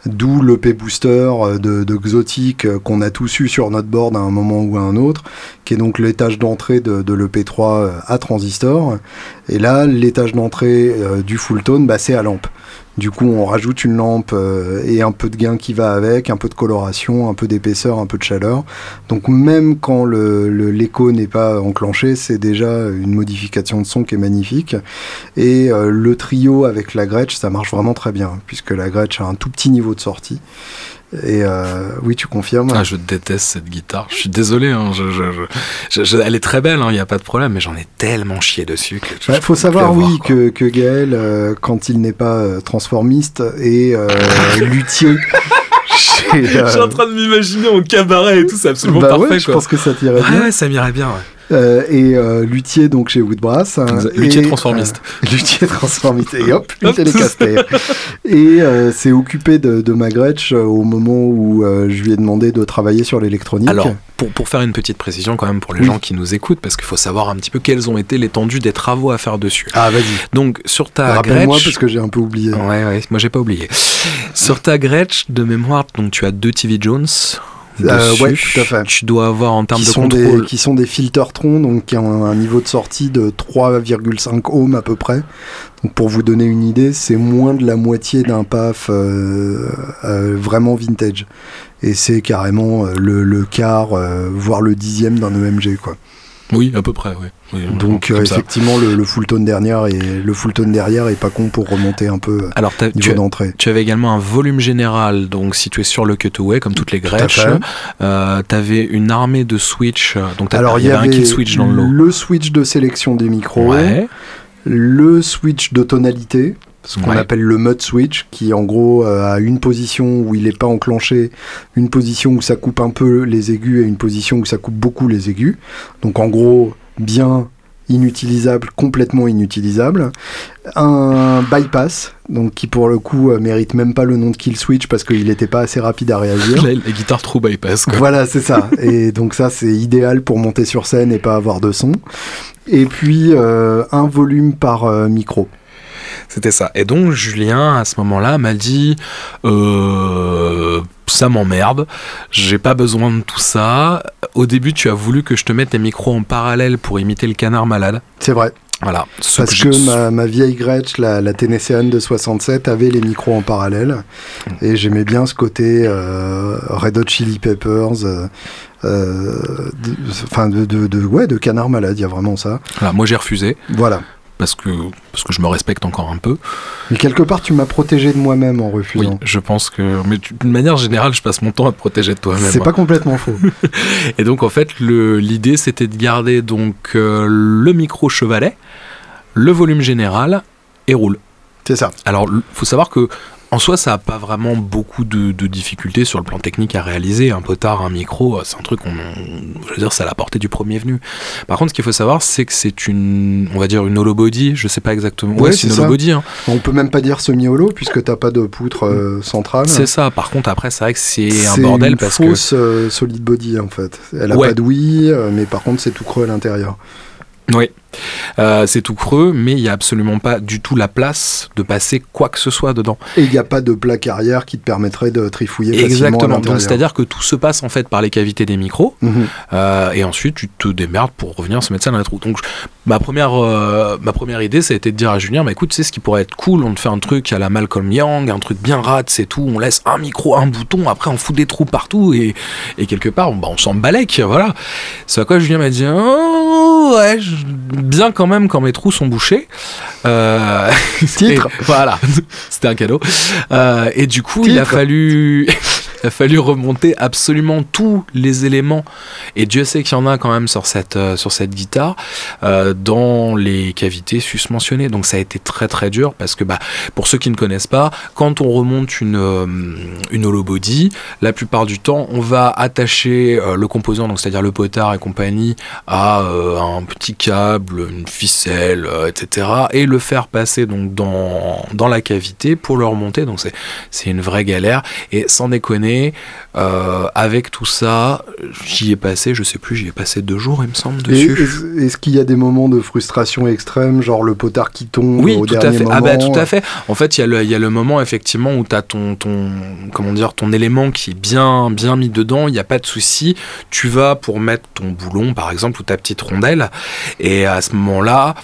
B: D'où l'EP Booster euh, de, de Xotic euh, qu'on a tous eu sur notre board à un moment ou à un autre, qui est donc l'étage d'entrée de, de l'EP3 euh, à transistor. Et là, l'étage d'entrée du full tone, bah, c'est à lampe. Du coup, on rajoute une lampe euh, et un peu de gain qui va avec, un peu de coloration, un peu d'épaisseur, un peu de chaleur. Donc même quand l'écho n'est pas enclenché, c'est déjà une modification de son qui est magnifique. Et euh, le trio avec la Gretsch, ça marche vraiment très bien, puisque la Gretsch a un tout petit niveau de sortie. Et euh, oui, tu confirmes
A: Ah, je déteste cette guitare. Je suis désolé. hein, je- je- je- je- je- elle est très belle, il n'y a pas de problème, mais j'en ai tellement chié dessus.
B: Il faut savoir, oui,
A: voir,
B: que, que Gaël, euh, quand il n'est pas euh, transformiste, est luthier.
A: Je suis en train de m'imaginer au cabaret et tout, c'est absolument
B: bah
A: parfait.
B: ouais, je
A: quoi.
B: pense que ça t'irait bien.
A: ouais, ça m'irait bien.
B: Euh, et euh, luthier donc chez Woodbrass. hein.
A: Luthier
B: et,
A: transformiste.
B: euh, luthier transformiste. Et hop, une
A: Hop.
B: télécaster. et s'est occupé de, de ma Gretsch au moment où je lui ai demandé de travailler sur l'électronique.
A: Alors, pour, pour faire une petite précision quand même pour les
B: Oui.
A: gens qui nous écoutent, parce qu'il faut savoir un petit peu quelles ont été l'étendue des travaux à faire dessus.
B: ah vas-y,
A: Donc, sur ta
B: rappelle-moi
A: Gretsch...
B: parce que j'ai un peu oublié.
A: Ouais, ouais, moi j'ai pas oublié. Sur ta Gretsch de mémoire, donc tu as deux TV Jones.
B: Euh,
A: dessus.
B: ouais, tout à fait.
A: Tu dois avoir en termes
B: Qui
A: de
B: sont,
A: contrôle.
B: des, qui sont des Filtertron, donc qui ont un niveau de sortie de 3,5 ohms à peu près. Donc pour vous donner une idée, c'est moins de la moitié d'un PAF euh, euh, vraiment vintage. Et c'est carrément le, le quart, euh, voire le dixième d'un EMG. Quoi.
A: Oui, à peu près, oui. Oui,
B: Donc euh, effectivement, le, le full tone derrière et le full tone derrière est pas con pour remonter un peu euh,
A: Alors,
B: niveau
A: tu,
B: d'entrée.
A: tu avais également un volume général, donc situé sur le cutaway, comme toutes les
B: fait.
A: Euh, t'avais une armée de switch, euh, donc
B: Alors
A: il y avait un kill switch dans le lot.
B: le switch de sélection des micros.
A: Ouais.
B: le switch de tonalité, ce qu'on
A: Ouais.
B: appelle le mud switch, qui en gros euh, a une position où il n'est pas enclenché, une position où ça coupe un peu les aigus et une position où ça coupe beaucoup les aigus. Donc en gros, bien inutilisable, complètement inutilisable. Un bypass, donc qui pour le coup euh, mérite même pas le nom de kill switch parce qu'il n'était pas assez rapide à réagir.
A: La, la guitare true bypass, quoi.
B: Voilà, c'est ça. Et donc ça, c'est idéal pour monter sur scène et pas avoir de son. Et puis euh, un volume par euh, micro.
A: C'était ça. Et donc Julien, à ce moment-là, m'a dit euh, ça m'emmerde, j'ai pas besoin de tout ça. Au début, tu as voulu que je te mette les micros en parallèle pour imiter le canard malade.
B: C'est vrai.
A: Voilà. Ce
B: Parce que ma, ma vieille Gretsch, la, la de 67, avait les micros en parallèle. Et j'aimais bien ce côté euh, Red Hot Chili Peppers. euh, euh, de- Enfin, de, de, de- ouais, de canard malade, il y a vraiment ça.
A: Voilà, moi j'ai refusé
B: Voilà.
A: Parce que, parce que je me respecte encore un peu.
B: Mais quelque part, tu m'as protégé de moi-même en
A: Oui,
B: refusant.
A: je pense que. Mais d'une manière générale, je passe mon temps à te protéger de toi-même.
B: C'est
A: hein.
B: pas complètement faux.
A: Et donc en fait, l'idée c'était de garder donc euh, le micro chevalet, le volume général et roule.
B: C'est ça.
A: Alors, il faut savoir que en soi, ça n'a pas vraiment beaucoup de, de difficultés sur le plan technique à réaliser. Un potard, un micro, euh, c'est un truc qu'on, je veux dire, c'est à la portée du premier venu. Par contre, ce qu'il faut savoir, c'est que c'est une, on va dire une holobody. Je sais pas exactement.
B: Ouais,
A: Ouais, c'est une
B: ça.
A: holobody. hein.
B: On peut même pas dire semi-holo puisque t'as pas de poutre euh, centrale.
A: C'est ça. Par contre, après, c'est vrai que c'est un bordel
B: une
A: parce que
B: fausse euh, solid body en fait. Elle a
A: Ouais.
B: pas de oui, euh, mais par contre c'est tout creux à l'intérieur.
A: Oui. Euh, c'est tout creux, mais il n'y a absolument pas du tout la place de passer quoi que ce soit dedans.
B: Et il n'y a pas de plaque arrière qui te permettrait de trifouiller facilement à
A: Exactement. Donc c'est-à-dire que tout se passe en fait par les cavités des micros,
B: Mhm.
A: euh, et ensuite tu te démerdes pour revenir se mettre ça dans les trous. Donc ma première, euh, ma première idée, ça a été de dire à Julien, bah écoute, tu sais ce qui pourrait être cool, on te fait un truc à la Malcolm Young, un truc bien rat, c'est tout, on laisse un micro, un bouton, après on fout des trous partout, et, et quelque part, bah, on s'en balèque, voilà. Ce à quoi Julien m'a dit, oh, ouais, je- bien quand même quand mes trous sont bouchés. Euh,
B: Titre.
A: et voilà, c'était un cadeau. Euh, et du coup, il a fallu, il a fallu remonter absolument tous les éléments. Et Dieu sait qu'il y en a quand même sur cette, euh, sur cette guitare, euh, dans les cavités susmentionnées. Donc ça a été très très dur parce que, bah, pour ceux qui ne connaissent pas, quand on remonte une, euh, une hollow body, la plupart du temps, on va attacher euh, le composant, donc c'est-à-dire le potard et compagnie, à un petit câble, une ficelle, etc. et le faire passer donc dans, dans la cavité pour le remonter. Donc c'est une vraie galère. Et sans déconner, Euh, avec tout ça, j'y ai passé, je sais plus, j'y ai passé deux jours, il me semble, dessus.
B: Est-ce qu'il y a des moments de frustration extrême, genre le potard qui tombe
A: Oui,
B: au
A: tout à fait.
B: moment
A: Ah bah tout à fait. En fait, il y, a le- il y a le moment effectivement où tu as ton, ton, comment dire, ton élément qui est bien, bien mis dedans, il n'y a pas de souci. Tu vas pour mettre ton boulon, par exemple, ou ta petite rondelle, et à ce moment-là,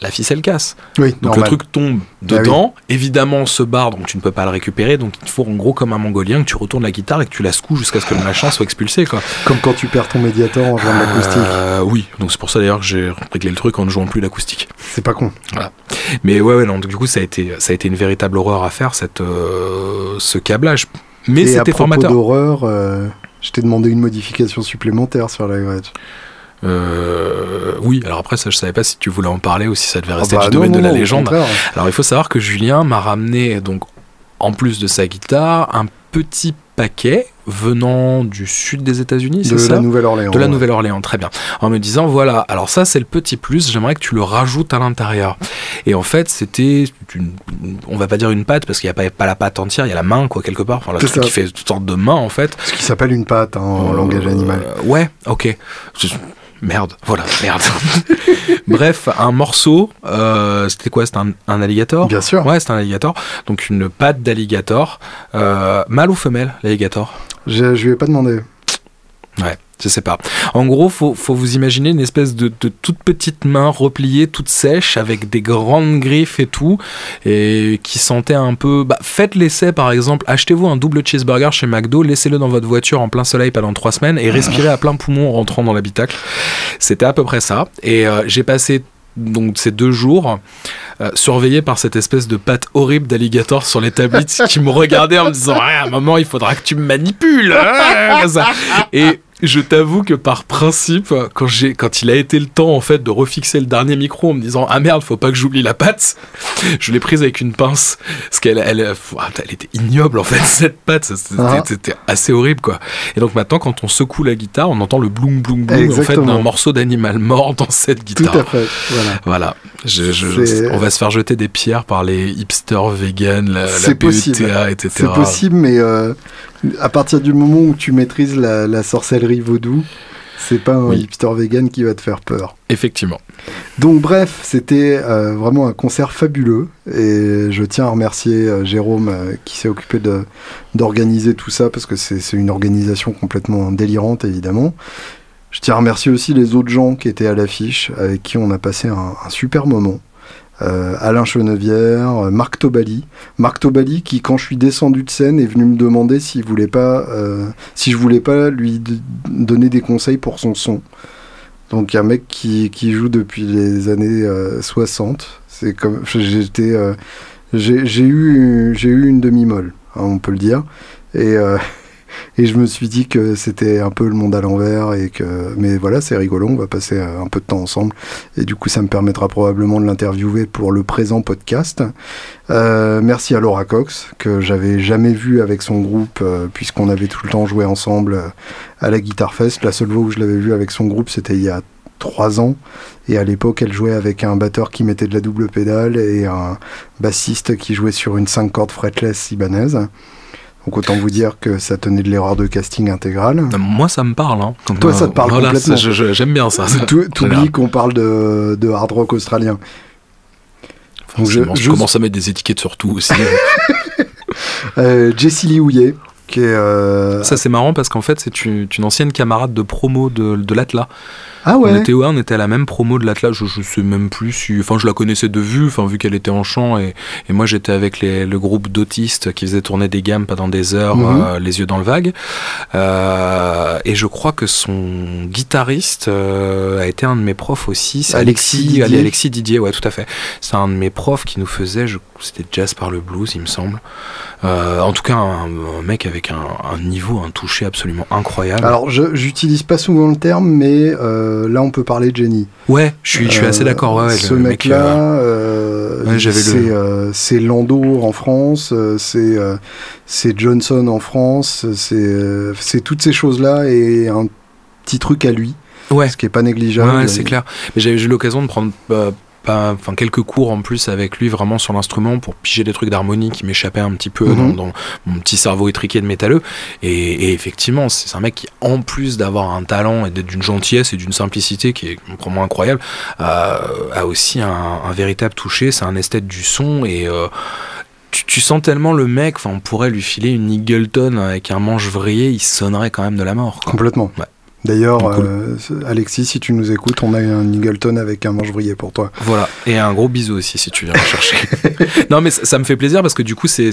A: la ficelle casse.
B: Oui,
A: Donc
B: normal.
A: le truc tombe
B: Ah oui.
A: dedans, évidemment on se barre, donc tu ne peux pas le récupérer, donc il faut en gros comme un mongolien que tu retournes la guitare et que tu la secoues jusqu'à ce que le machin soit expulsé. Quoi.
B: Comme quand tu perds ton médiator en jouant de l'acoustique.
A: Euh, oui, donc c'est pour ça d'ailleurs que j'ai réglé le truc en ne jouant plus l'acoustique.
B: C'est pas con.
A: Mais ouais, ouais, non, donc, du coup ça a été, ça a été une véritable horreur à faire, cette, euh, ce câblage. Mais c'était formateur.
B: d'horreur, euh, je t'ai demandé une modification supplémentaire sur la Gretsch.
A: Euh, oui, alors après ça je savais pas si tu voulais en parler ou si ça devait rester
B: Ah bah
A: du domaine
B: non,
A: de la
B: non,
A: légende. Alors il faut savoir que Julien m'a ramené donc en plus de sa guitare un petit paquet venant du sud des États-Unis, c'est
B: De
A: ça
B: la Nouvelle-Orléans.
A: de la
B: ouais.
A: Nouvelle-Orléans, très bien. En me disant, voilà, alors ça c'est le petit plus, j'aimerais que tu le rajoutes à l'intérieur. Et en fait, c'était, une, on va pas dire une patte, parce qu'il n'y a pas, pas la patte entière, il y a la main, quoi, quelque part. Enfin,
B: ça.
A: qui fait toutes sortes de mains, en fait.
B: Ce qui s'appelle une patte hein, en
A: Euh,
B: langage animal.
A: Ouais, ok. Merde, voilà, merde. Bref, un morceau, euh, c'était quoi? C'était un, un alligator?
B: Bien sûr.
A: Ouais, c'était un alligator. Donc une patte d'alligator. Euh, mâle ou femelle, l'alligator?
B: Je, je lui ai pas demandé.
A: Ouais, je sais pas. En gros, faut, faut vous imaginer une espèce de, de toute petite main repliée, toute sèche, avec des grandes griffes et tout, et qui sentait un peu. Bah, faites l'essai par exemple, achetez-vous un double cheeseburger chez McDo, laissez-le dans votre voiture en plein soleil pendant trois semaines et respirez à plein poumon en rentrant dans l'habitacle. C'était à peu près ça. Et euh, j'ai passé donc ces deux jours euh, surveillé par cette espèce de patte horrible d'alligator sur les tablites qui me regardait en me disant ah maman il faudra que tu me manipules hein, et je t'avoue que par principe quand j'ai quand il a été le temps en fait de refixer le dernier micro en me disant ah merde faut pas que j'oublie la patte je l'ai prise avec une pince parce qu'elle elle, elle était ignoble en fait cette patte c'était
B: Ah.
A: c'était assez horrible quoi et donc maintenant quand on secoue la guitare on entend le bloum bloum bloum en fait d'un morceau d'animal mort dans cette
B: Tout
A: guitare
B: à fait. Voilà.
A: voilà, Je- je-
B: C'est-
A: on va se faire jeter des pierres par les hipsters vegan, la, la
B: possible.
A: PETA, etc.
B: C'est possible, mais euh, à partir du moment où tu maîtrises la, la sorcellerie vaudou, c'est pas un
A: Oui.
B: hipster vegan qui va te faire peur.
A: Effectivement.
B: Donc bref, c'était euh, vraiment un concert fabuleux et je tiens à remercier euh, Jérôme euh, qui s'est occupé de d'organiser tout ça parce que c'est une organisation complètement délirante évidemment. Je tiens à remercier aussi les autres gens qui étaient à l'affiche avec qui on a passé un, un super moment. Euh, Alain Chenevière, euh, Marc Tobali. Marc Tobali qui, quand je suis descendu de scène, est venu me demander s'il voulait pas, euh, si je voulais pas lui donner des conseils pour son son. Donc un mec qui, qui joue depuis les années euh, 60. C'est comme j'étais, euh, j'ai eu j'ai eu une demi-molle, hein, on peut le dire. Et euh, et je me suis dit que c'était un peu le monde à l'envers et que mais voilà c'est rigolo, on va passer euh, un peu de temps ensemble et du coup ça me permettra probablement de l'interviewer pour le présent podcast. Euh, merci à Laura Cox que j'avais jamais vu avec son groupe euh, puisqu'on avait tout le temps joué ensemble à la Guitar Fest. La seule fois où je l'avais vue avec son groupe c'était il y a trois ans et à l'époque elle jouait avec un batteur qui mettait de la double pédale et un bassiste qui jouait sur une 5 cordes fretless ibanaise. Donc autant vous dire que ça tenait de l'erreur de casting intégrale.
A: Moi, ça me parle. Hein.
B: Toi, ça te parle
A: Voilà,
B: complètement.
A: J'aime bien ça. ça.
B: T'oublies qu'on parle de, de hard rock australien. Donc, je-
A: Forcément, je,
B: je-
A: commence à mettre des étiquettes sur tout aussi.
B: Euh, Jessie Lee Houillet, qui est... euh,
A: ça, c'est marrant parce qu'en fait, c'est une, une ancienne camarade de promo de, de l'Atlas.
B: Ah ouais
A: On était ouais, on était à la même promo de l'Atlas. Je, je sais même plus si. Enfin, je la connaissais de vue, enfin, vu qu'elle était en chant. Et, et moi, j'étais avec les- le groupe d'autistes qui faisait tourner des gammes pendant des heures,
B: Mhm.
A: euh, les yeux dans le vague. Euh, et je crois que son guitariste euh, a été un de mes profs aussi.
B: Alexis
A: Alexis,
B: Didier.
A: Alexis, Didier, ouais, tout à fait. C'est un de mes profs qui nous faisait, c'était jazz par le blues, il me semble. En tout cas, un, un mec avec un, un niveau, un toucher absolument incroyable.
B: Alors, je j'utilise pas souvent le terme, mais euh, là, on peut parler de génie.
A: ouais, je suis, je suis assez
B: Euh,
A: d'accord. Ouais, ouais,
B: ce
A: le mec,
B: mec-là,
A: euh,
B: euh,
A: Ouais, le-
B: c'est euh, c'est Lando en France, euh, c'est euh, c'est Johnson en France, c'est euh, c'est toutes ces choses-là et un petit truc à lui,
A: ouais.
B: ce qui est pas négligeable.
A: Ouais, c'est clair. Mais j'avais eu l'occasion de prendre euh, pas, enfin quelques cours en plus avec lui vraiment sur l'instrument pour piger des trucs d'harmonie qui m'échappaient un petit peu
B: Mhm.
A: dans, dans mon petit cerveau étriqué de métalleux. Et, et effectivement, c'est un mec qui, en plus d'avoir un talent et d'être d'une gentillesse et d'une simplicité qui est vraiment incroyable, euh, a aussi un, un véritable toucher. C'est un esthète du son et euh, tu, tu sens tellement le mec, enfin, on pourrait lui filer une Eagleton avec un manche vrillé, il sonnerait quand même de la mort. quoi.
B: Complètement.
A: Ouais.
B: D'ailleurs,
A: Cool.
B: euh, Alexis, si tu nous écoutes, on a un Eagleton avec un manche pour toi.
A: Voilà, et un gros bisou aussi si tu viens le chercher. non mais ça, ça me fait plaisir parce que du coup c'est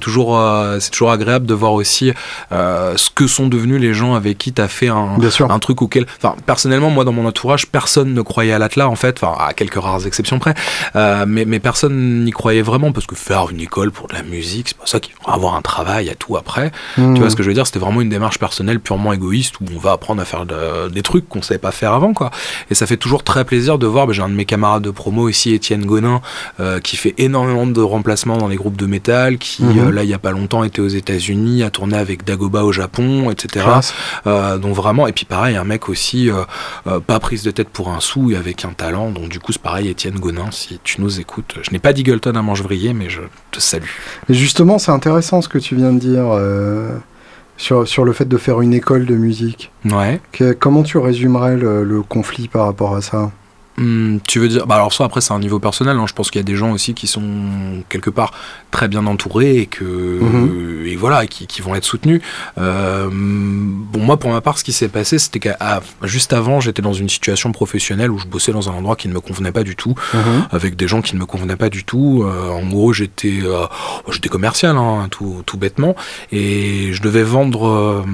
A: toujours, euh, c'est toujours agréable de voir aussi euh, ce que sont devenus les gens avec qui tu as fait un,
B: Bien sûr.
A: un truc auquel... Enfin personnellement moi dans mon entourage personne ne croyait à l'atlas en fait, enfin à quelques rares exceptions près, mais, mais personne n'y croyait vraiment parce que faire une école pour de la musique c'est pas ça qu'il faut avoir un travail à tout après.
B: Mmh.
A: Tu vois ce que je veux dire? C'était vraiment une démarche personnelle purement égoïste où on va apprendre à faire de- des trucs qu'on savait pas faire avant, quoi. Et ça fait toujours très plaisir de voir. bah, J'ai un de mes camarades de promo ici, Étienne Gonin, euh, qui fait énormément de remplacements dans les groupes de métal, qui
B: Mhm.
A: euh, là il y a pas longtemps était aux États-Unis, a tourné avec Dagoba au Japon, etc. Euh, donc vraiment, et puis pareil, un mec aussi pas prise de tête pour un sou et avec un talent. Donc du coup c'est pareil, Étienne Gonin, si tu nous écoutes, je n'ai pas d'Eagleton à Manchevrier, mais je te salue.
B: Et justement, c'est intéressant ce que tu viens de dire euh, sur, sur le fait de faire une école de musique.
A: Ouais.
B: Que- comment tu résumerais le, le conflit par rapport à ça?
A: Hmm, tu veux dire bah alors soit après c'est un niveau personnel hein. je pense qu'il y a des gens aussi qui sont quelque part très bien entourés et que
B: Mhm.
A: et voilà qui, qui vont être soutenus Euh, bon moi pour ma part ce qui s'est passé c'était qu'à à- juste avant j'étais dans une situation professionnelle où je bossais dans un endroit qui ne me convenait pas du tout avec des gens qui ne me convenaient pas du tout. Euh, en gros, j'étais euh, j'étais commercial, hein, tout, tout bêtement, et je devais vendre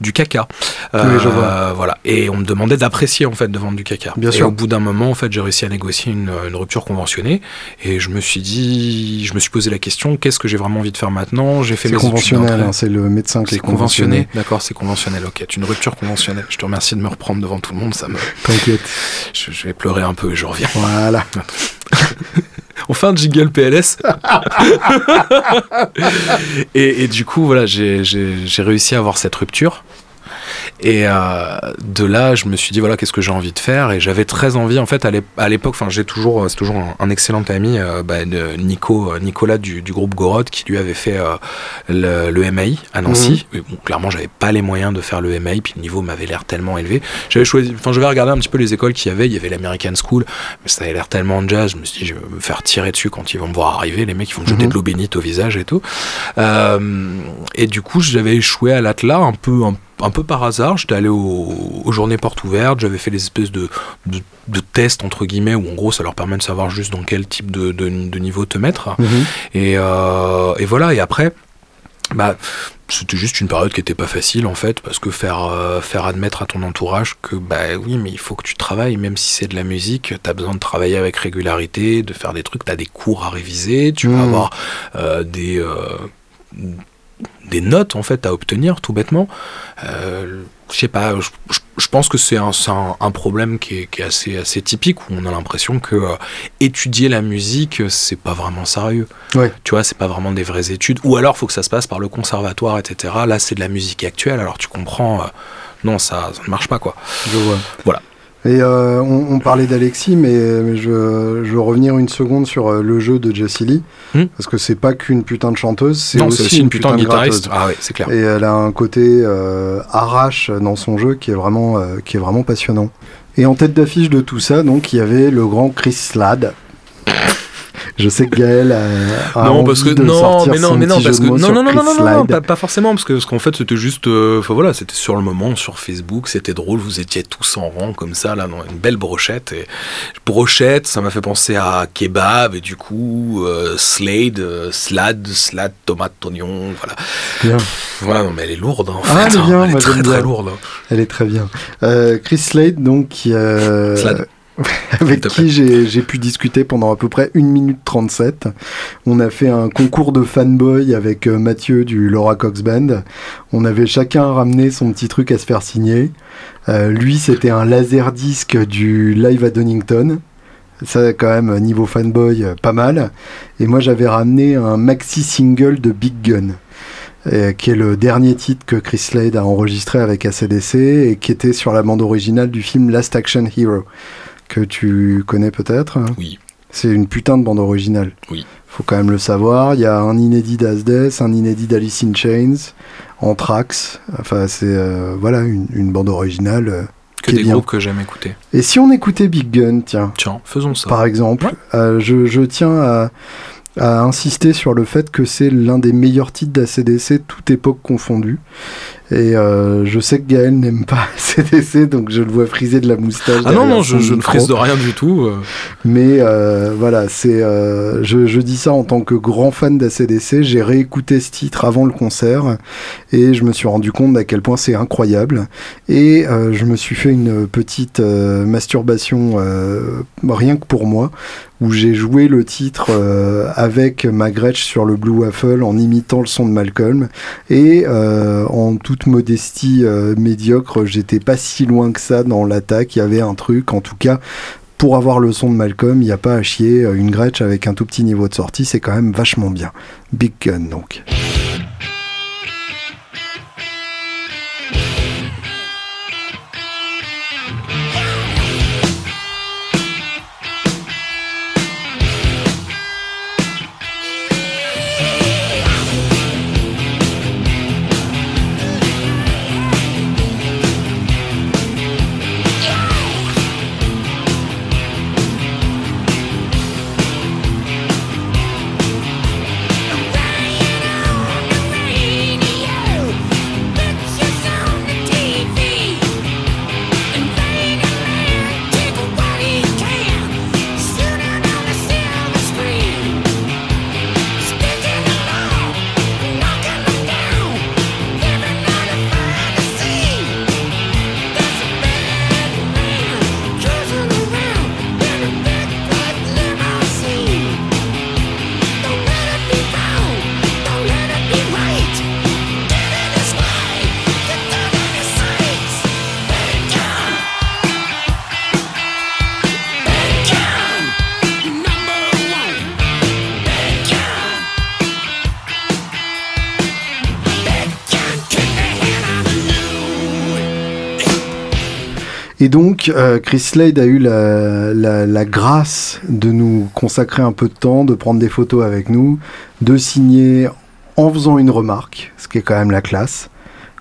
A: du caca.
B: Oui.
A: Voilà. Et on me demandait d'apprécier en fait de vendre du caca.
B: Bien
A: et
B: sûr.
A: au bout d'un moment, en fait, j'ai réussi à négocier une, une rupture conventionnée, et je me suis dit, je me suis posé la question, qu'est-ce que j'ai vraiment envie de faire maintenant? J'ai fait mes
B: conventionnel, hein, c'est le médecin qui est
A: conventionné, d'accord, c'est conventionnel, ok. Une rupture conventionnelle. Je te remercie de me reprendre devant tout le monde, ça me,
B: T'inquiète.
A: je, je vais pleurer un peu et je reviens.
B: Voilà.
A: On fait un jingle PLS. et, et du coup, voilà, j'ai réussi à avoir cette rupture. Et euh, de là, je me suis dit, voilà, qu'est-ce que j'ai envie de faire? Et j'avais très envie, en fait, à l'ép- à l'époque, enfin, j'ai toujours, euh, c'est toujours un, un excellent ami, euh, bah, de Nico, Nicolas du, du groupe Gorod, qui lui avait fait euh, le, le MAI à Nancy. Mais bon, clairement, j'avais pas les moyens de faire le MAI, puis le niveau m'avait l'air tellement élevé. J'avais choisi, enfin, j'avais regardé un petit peu les écoles qu'il y avait. Il y avait l'American School, mais ça avait l'air tellement jazz. Je me suis dit, je vais me faire tirer dessus quand ils vont me voir arriver. Les mecs, ils vont me jeter
B: Mhm.
A: de l'eau bénite au visage et tout. Et du coup, j'avais échoué à l'Atlas un peu, un, un peu par hasard. J'étais allé au- aux journées portes ouvertes. J'avais fait des espèces de, de, de tests, entre guillemets, où en gros, ça leur permet de savoir juste dans quel type de, niveau te mettre.
B: Mhm.
A: Et, euh, et voilà, et après, bah, c'était juste une période qui était pas facile en fait, parce que faire, euh, faire admettre à ton entourage que, bah oui, mais il faut que tu travailles, même si c'est de la musique, t'as besoin de travailler avec régularité, de faire des trucs, t'as des cours à réviser, tu vas
B: Mhm.
A: avoir euh, des. Des notes en fait à obtenir tout bêtement Euh, je sais pas je, pense que c'est un, c'est un, un problème qui est, qui est assez, assez typique où on a l'impression que euh, étudier la musique c'est pas vraiment sérieux
B: Ouais.
A: tu vois c'est pas vraiment des vraies études ou alors faut que ça se passe par le conservatoire etc là c'est de la musique actuelle alors tu comprends euh, non ça, ça ne marche pas quoi
B: Je vois.
A: Voilà.
B: Et euh, on, on parlait d'Alexis, mais, mais je, je veux revenir une seconde sur euh, le jeu de Jessie Lee,
A: Hmm.
B: parce que c'est pas qu'une putain de chanteuse, c'est aussi,
A: une putain de guitariste ah ouais c'est clair
B: Et elle a un côté euh, arrache dans son jeu qui est vraiment, euh, qui est vraiment passionnant. Et en tête d'affiche de tout ça, donc il y avait le grand Chris Slade. Je sais que Gaël a, a
A: non
B: envie
A: parce que
B: de
A: non
B: sortir
A: mais non
B: son
A: mais non parce que non non non non non, non, pas, pas forcément parce que parce qu'en fait c'était juste euh, enfin voilà c'était sur le moment sur Facebook c'était drôle vous étiez tous en rang comme ça là dans une belle brochette et brochette ça m'a fait penser à kebab et du coup euh, slade euh, slade slade tomate oignon voilà
B: Bien.
A: voilà non mais elle est lourde hein, en
B: Ah,
A: fait,
B: elle est bien,
A: elle est très très
B: bien.
A: lourde hein.
B: Elle est très bien. Euh, Chris Slade, donc, qui, euh,
A: Slade.
B: avec qui j'ai pu discuter pendant à peu près 1 minute 37. On a fait un concours de fanboy avec euh, Mathieu du Laura Cox Band. On avait chacun ramené son petit truc à se faire signer. Euh, lui, c'était un laserdisc du Live à Donington. Ça, quand même, niveau fanboy, euh, pas mal. Et moi, j'avais ramené un maxi single de Big Gun qui est le dernier titre que Chris Slade a enregistré avec ACDC et qui était sur la bande originale du film Last Action Hero, que tu connais peut-être.
A: Oui.
B: C'est une putain de bande originale.
A: Oui.
B: Faut quand même le savoir. Il y a un inédit d'Asdes, un inédit d'Alice in Chains, Anthrax. Enfin, c'est euh, voilà une, une bande originale. euh,
A: Que des
B: bien.
A: groupes que j'aime écouter.
B: Et si on écoutait Big Gun, tiens,
A: Tiens, faisons ça.
B: par exemple,
A: Ouais.
B: euh, je, je tiens à, à insister sur le fait que c'est l'un des meilleurs titres d'ACDC, toute époque confondue. Et euh, je sais que Gaël n'aime pas ACDC, donc je le vois friser de la moustache.
A: Ah non, non, je, ne frise de rien du tout. euh.
B: Mais euh, voilà, c'est, euh, je, je dis ça en tant que grand fan d'ACDC. J'ai réécouté ce titre avant le concert et je me suis rendu compte d'à quel point c'est incroyable. Et euh, je me suis fait une petite euh, masturbation euh, rien que pour moi, où j'ai joué le titre euh, avec ma Gretsch sur le Blue Waffle en imitant le son de Malcolm. Et euh, en toute modestie euh, médiocre, j'étais pas si loin que ça dans l'attaque. Il y avait un truc, en tout cas pour avoir le son de Malcolm, il n'y a pas à chier. Une Gretsch avec un tout petit niveau de sortie, c'est quand même vachement bien. Big Gun donc. Euh, Chris Slade a eu la- la grâce de nous consacrer un peu de temps, de prendre des photos avec nous, de signer en faisant une remarque, ce qui est quand même la classe.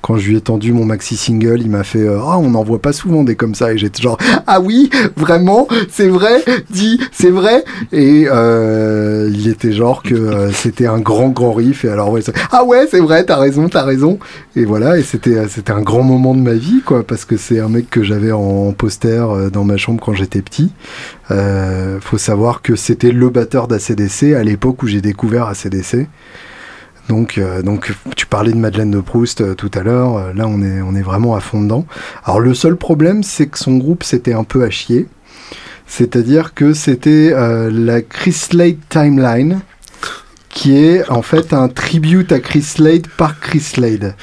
B: Quand je lui ai tendu mon maxi single, il m'a fait euh, Ah, on n'en voit pas souvent des comme ça. Et j'étais genre Ah oui, vraiment, c'est vrai, dis, c'est vrai. Et euh, il était genre que euh, c'était un grand, grand riff. Et alors, ah ouais, c'est vrai, t'as raison, t'as raison. Et voilà, et c'était c'était un grand moment de ma vie, quoi, parce que c'est un mec que j'avais en poster dans ma chambre quand j'étais petit. Euh, faut savoir que c'était le batteur d'ACDC à l'époque où j'ai découvert ACDC. Donc, euh, donc, tu parlais de Madeleine de Proust euh, tout à l'heure. euh, là, on est, vraiment à fond dedans. Alors, le seul problème, c'est que son groupe s'était un peu à chier. C'est-à-dire que c'était la Chris Slade Timeline, qui est en fait un tribute à Chris Slade par Chris Slade.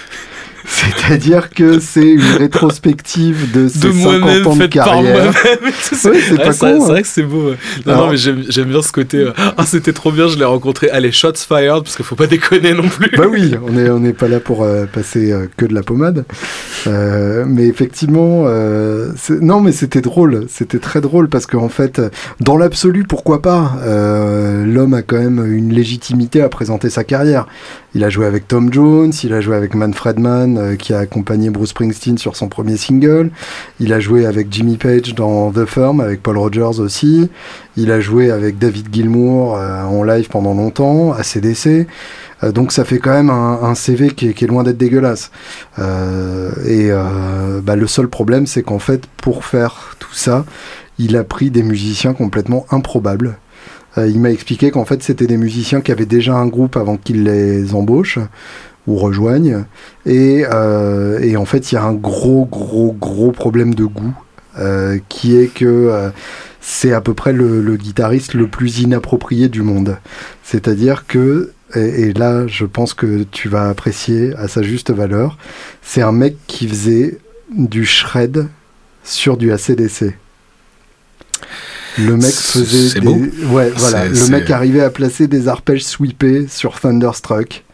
B: C'est-à-dire que c'est une rétrospective de ses
A: De
B: 50
A: moi-même,
B: ans de carrière.
A: c'est
B: Ouais,
A: Ouais,
B: pas
A: c'est-
B: con,
A: c'est
B: hein.
A: vrai que c'est beau. ouais. Non,
B: Alors-
A: non, mais j'aime bien ce côté. euh, ah, c'était trop bien, je l'ai rencontré. Allez, shots fired, parce qu'il faut pas déconner non plus.
B: Bah oui, on n'est on n'est pas là pour euh, passer euh, que de la pommade. Euh, mais effectivement, euh, non, mais c'était drôle, c'était très drôle parce qu'en fait, dans l'absolu, pourquoi pas Euh, L'homme a quand même une légitimité à présenter sa carrière. Il a joué avec Tom Jones, il a joué avec Manfred Mann euh, qui a accompagné Bruce Springsteen sur son premier single. Il a joué avec Jimmy Page dans The Firm, avec Paul Rogers aussi. Il a joué avec David Gilmour euh, en live pendant longtemps, à CDC. Euh, donc ça fait quand même un, CV qui est, loin d'être dégueulasse. Et bah, le seul problème, c'est qu'en fait, pour faire tout ça, il a pris des musiciens complètement improbables. Euh, il m'a expliqué qu'en fait, c'était des musiciens qui avaient déjà un groupe avant qu'il les embauche ou rejoignent. Et, euh, et en fait, il y a un gros, gros, gros problème de goût. euh, qui est que c'est à peu près le, le guitariste le plus inapproprié du monde. C'est-à-dire que, et, et là je pense que tu vas apprécier à sa juste valeur, c'est un mec qui faisait du shred sur du ACDC. Le mec faisait des...
A: beau.
B: Ouais, voilà. Le mec arrivait à placer des arpèges sweepés sur Thunderstruck.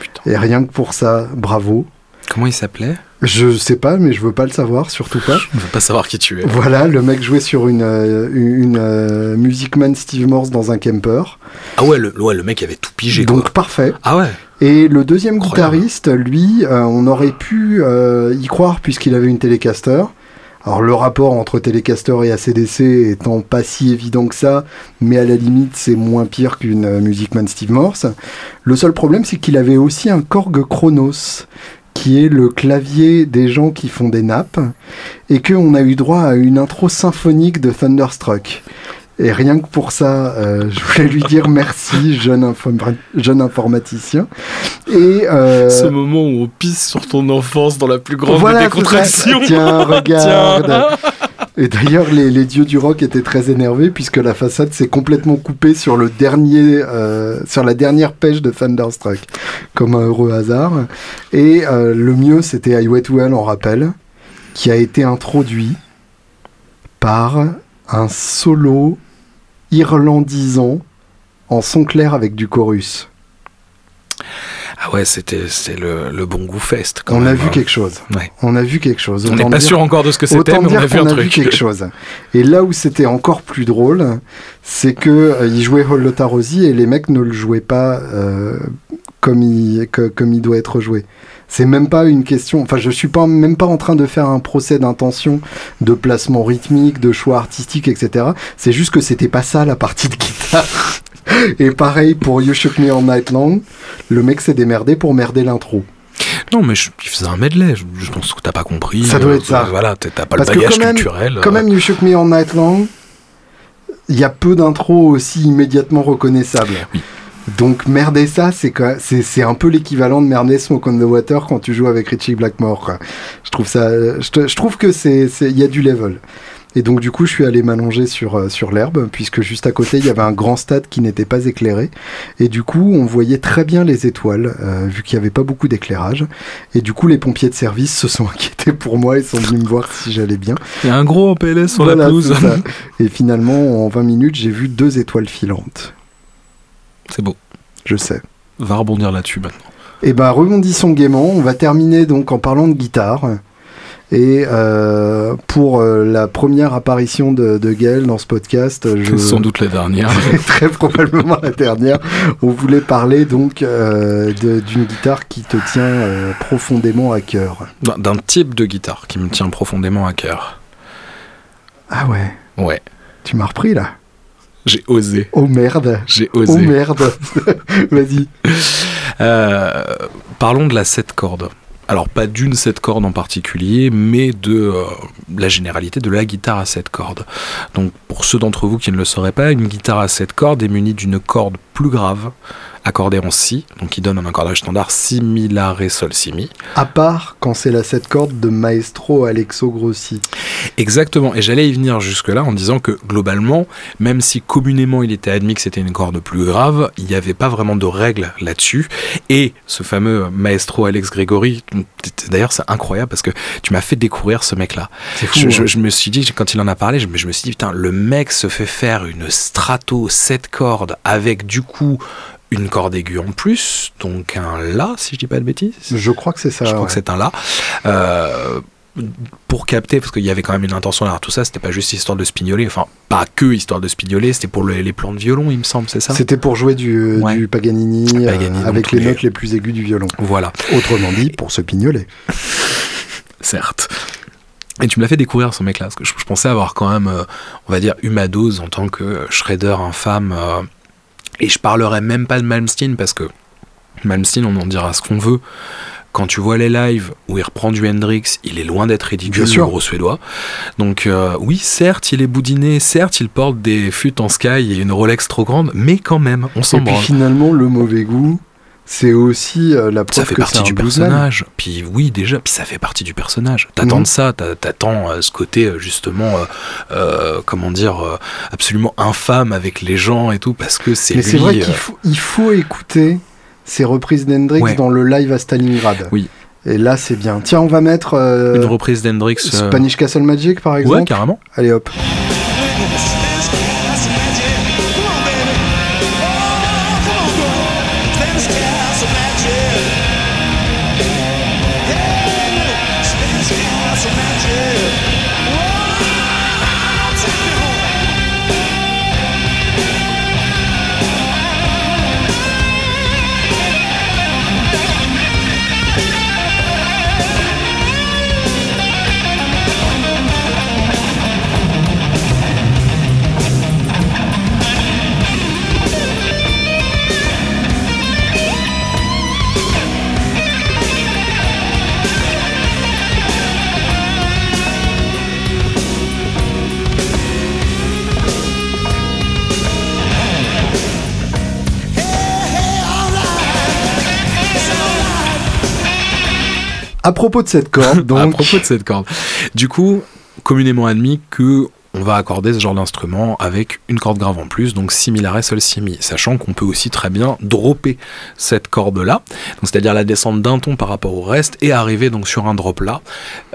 A: Putain.
B: Et rien que pour ça, bravo.
A: Comment il s'appelait?
B: Je sais pas, mais je veux pas le savoir, surtout pas.
A: Je ne veux pas savoir qui tu es.
B: Voilà, le mec jouait sur une, euh, une euh, Music Man Steve Morse dans un camper.
A: Ah ouais, le, ouais, le mec avait tout pigé
B: Donc
A: quoi.
B: parfait.
A: Ah ouais.
B: Et le deuxième
A: Incroyable.
B: guitariste, lui, euh, on aurait pu y croire puisqu'il avait une Telecaster. Alors le rapport entre Telecaster et ACDC étant pas si évident que ça, mais à la limite c'est moins pire qu'une euh, Music Man Steve Morse. Le seul problème c'est qu'il avait aussi un Korg Chronos, qui est le clavier des gens qui font des nappes, et qu'on a eu droit à une intro symphonique de Thunderstruck. Et rien que pour ça, euh, je voulais lui dire merci, jeune, informa- jeune informaticien. Et euh,
A: Ce moment où on pisse sur ton enfance dans la plus grande
B: voilà,
A: des décontractions.
B: Tiens, regarde.
A: Tiens.
B: Et d'ailleurs, les, les dieux du rock étaient très énervés puisque la façade s'est complètement coupée sur le dernier, euh, sur la dernière pêche de Thunderstruck, comme un heureux hasard. Et euh, le mieux, c'était Highway to Hell, on rappelle, qui a été introduit par un solo irlandisant en son clair avec du chorus.
A: Ah ouais, c'était c'est le, le bon goût fest. Quand
B: On a vu
A: hein.
B: quelque chose.
A: Ouais.
B: On a vu quelque chose.
A: On n'est pas
B: dire-
A: sûr encore de ce que c'était, mais on a vu un
B: a vu
A: truc.
B: quelque chose. Et là où c'était encore plus drôle, c'est que euh, il jouait Holota Rosie et les mecs ne le jouaient pas euh, comme, il, que- comme il doit être joué. C'est même pas une question. Enfin, je suis pas même pas en train de faire un procès d'intention, de placement rythmique, de choix artistique, etc. C'est juste que c'était pas ça la partie de guitare. Et pareil pour You Shook Me All Night Long, le mec s'est démerdé pour merder l'intro.
A: Non, mais je, il faisait un medley. Je, je pense que t'as pas compris.
B: Ça doit
A: Euh,
B: être ça.
A: Voilà, t'as pas
B: Parce
A: le
B: que
A: bagage
B: quand même-
A: culturel.
B: Quand
A: euh,
B: même, You Shook Me All Night Long, il y a peu d'intros aussi immédiatement reconnaissables.
A: Oui.
B: Donc merder ça, c'est quoi- c'est c'est un peu l'équivalent de merder Smoke on the Water quand tu joues avec Richie Blackmore. Je trouve ça, je, je trouve que c'est c'est- il y a du level. Et donc du coup, je suis allé m'allonger sur euh, sur l'herbe puisque juste à côté il y avait un grand stade qui n'était pas éclairé. Et du coup, on voyait très bien les étoiles euh, vu qu'il n'y avait pas beaucoup d'éclairage. Et du coup, les pompiers de service se sont inquiétés pour moi et sont venus me voir si j'allais bien.
A: Il y a un gros en PLS sur
B: Voilà,
A: la pelouse.
B: Et finalement, en 20 minutes, j'ai vu deux étoiles filantes.
A: C'est beau.
B: Je sais.
A: Va rebondir là-dessus maintenant.
B: Et ben, rebondissons gaiement. On va terminer donc en parlant de guitare. Et euh, pour euh, la première apparition de, de Gaël dans ce podcast, je...
A: Sans doute la dernière.
B: très probablement la dernière, on voulait parler donc euh, d'une guitare qui te tient profondément à cœur.
A: D'un type de guitare qui me tient profondément à cœur.
B: Ah ouais,
A: Ouais,
B: tu m'as repris là.
A: J'ai osé.
B: Oh merde.
A: J'ai
B: Oh
A: osé.
B: merde. Vas-y.
A: Euh, parlons de la 7 cordes. Alors pas d'une 7 cordes en particulier, mais de euh, la généralité de la guitare à 7 cordes. Donc pour ceux d'entre vous qui ne le sauraient pas, une guitare à 7 cordes est munie d'une corde plus grave, accordée en si, donc qui donne un accordage standard si, mi, la, ré, sol, si, mi.
B: À part quand c'est la 7 cordes de Maestro Alexo Grossi.
A: Exactement, et j'allais y venir jusque-là en disant que globalement, même si communément il était admis que c'était une corde plus grave, il n'y avait pas vraiment de règles là-dessus. Et ce fameux maestro Alex Gregory, d'ailleurs c'est incroyable parce que tu m'as fait découvrir ce mec-là.
B: C'est fou.
A: Je, je-
B: hein.
A: je me suis dit, quand il en a parlé, je, me- je me suis dit, putain, le mec se fait faire une strato 7 cordes avec du coup une corde aiguë en plus, donc un La, si je dis pas de bêtises.
B: Je crois que c'est ça.
A: Je crois
B: ouais.
A: que c'est un là. Euh, pour capter, parce qu'il y avait quand même une intention derrière tout ça, c'était pas juste histoire de spignoler, enfin pas que histoire de spignoler, c'était pour le- les plans de violon, il me semble, c'est ça?
B: C'était pour jouer du,
A: Ouais.
B: du Paganini, euh,
A: Paganini,
B: avec les
A: les-
B: notes les plus aiguës du violon.
A: Voilà,
B: Autrement dit, pour se pignoler.
A: certes. Et tu me l'as fait découvrir ce mec-là, parce que je, je pensais avoir quand même, euh, on va dire, eu ma dose en tant que shredder infâme. euh, et je parlerai même pas de Malmsteen, parce que Malmsteen, on en dira ce qu'on veut. Quand tu vois les lives où il reprend du Hendrix, il est loin d'être ridicule, le gros suédois. Donc euh, oui, certes, il est boudiné, certes, il porte des fûts en sky et une Rolex trop grande, mais quand même, on s'en
B: Et puis
A: branle.
B: finalement, le mauvais goût, c'est aussi euh, la
A: Ça
B: preuve
A: fait
B: que c'est
A: partie
B: un
A: du
B: bluesman.
A: personnage. Puis oui, déjà, puis ça fait partie du personnage. T'attends de ça, t'a- t'attends euh, ce côté euh, justement, euh, euh, comment dire, euh, absolument infâme avec les gens et tout, parce que c'est
B: Mais
A: lui.
B: c'est vrai
A: euh,
B: qu'il faut, il faut écouter ces reprises d'Hendrix
A: Ouais.
B: dans le live à Stalingrad.
A: Oui.
B: Et là, c'est bien. Tiens, on va mettre euh,
A: une reprise d'Hendrix. euh,
B: Spanish Castle Magic, par exemple.
A: Ouais, carrément.
B: Allez hop. À propos de cette corde,
A: à
B: donc,
A: propos de cette corde. Du coup, communément admis que on va accorder ce genre d'instrument avec une corde grave en plus, donc si mi la ré sol si mi, sachant qu'on peut aussi très bien dropper cette corde là, c'est-à-dire la descendre d'un ton par rapport au reste et arriver donc sur un drop là,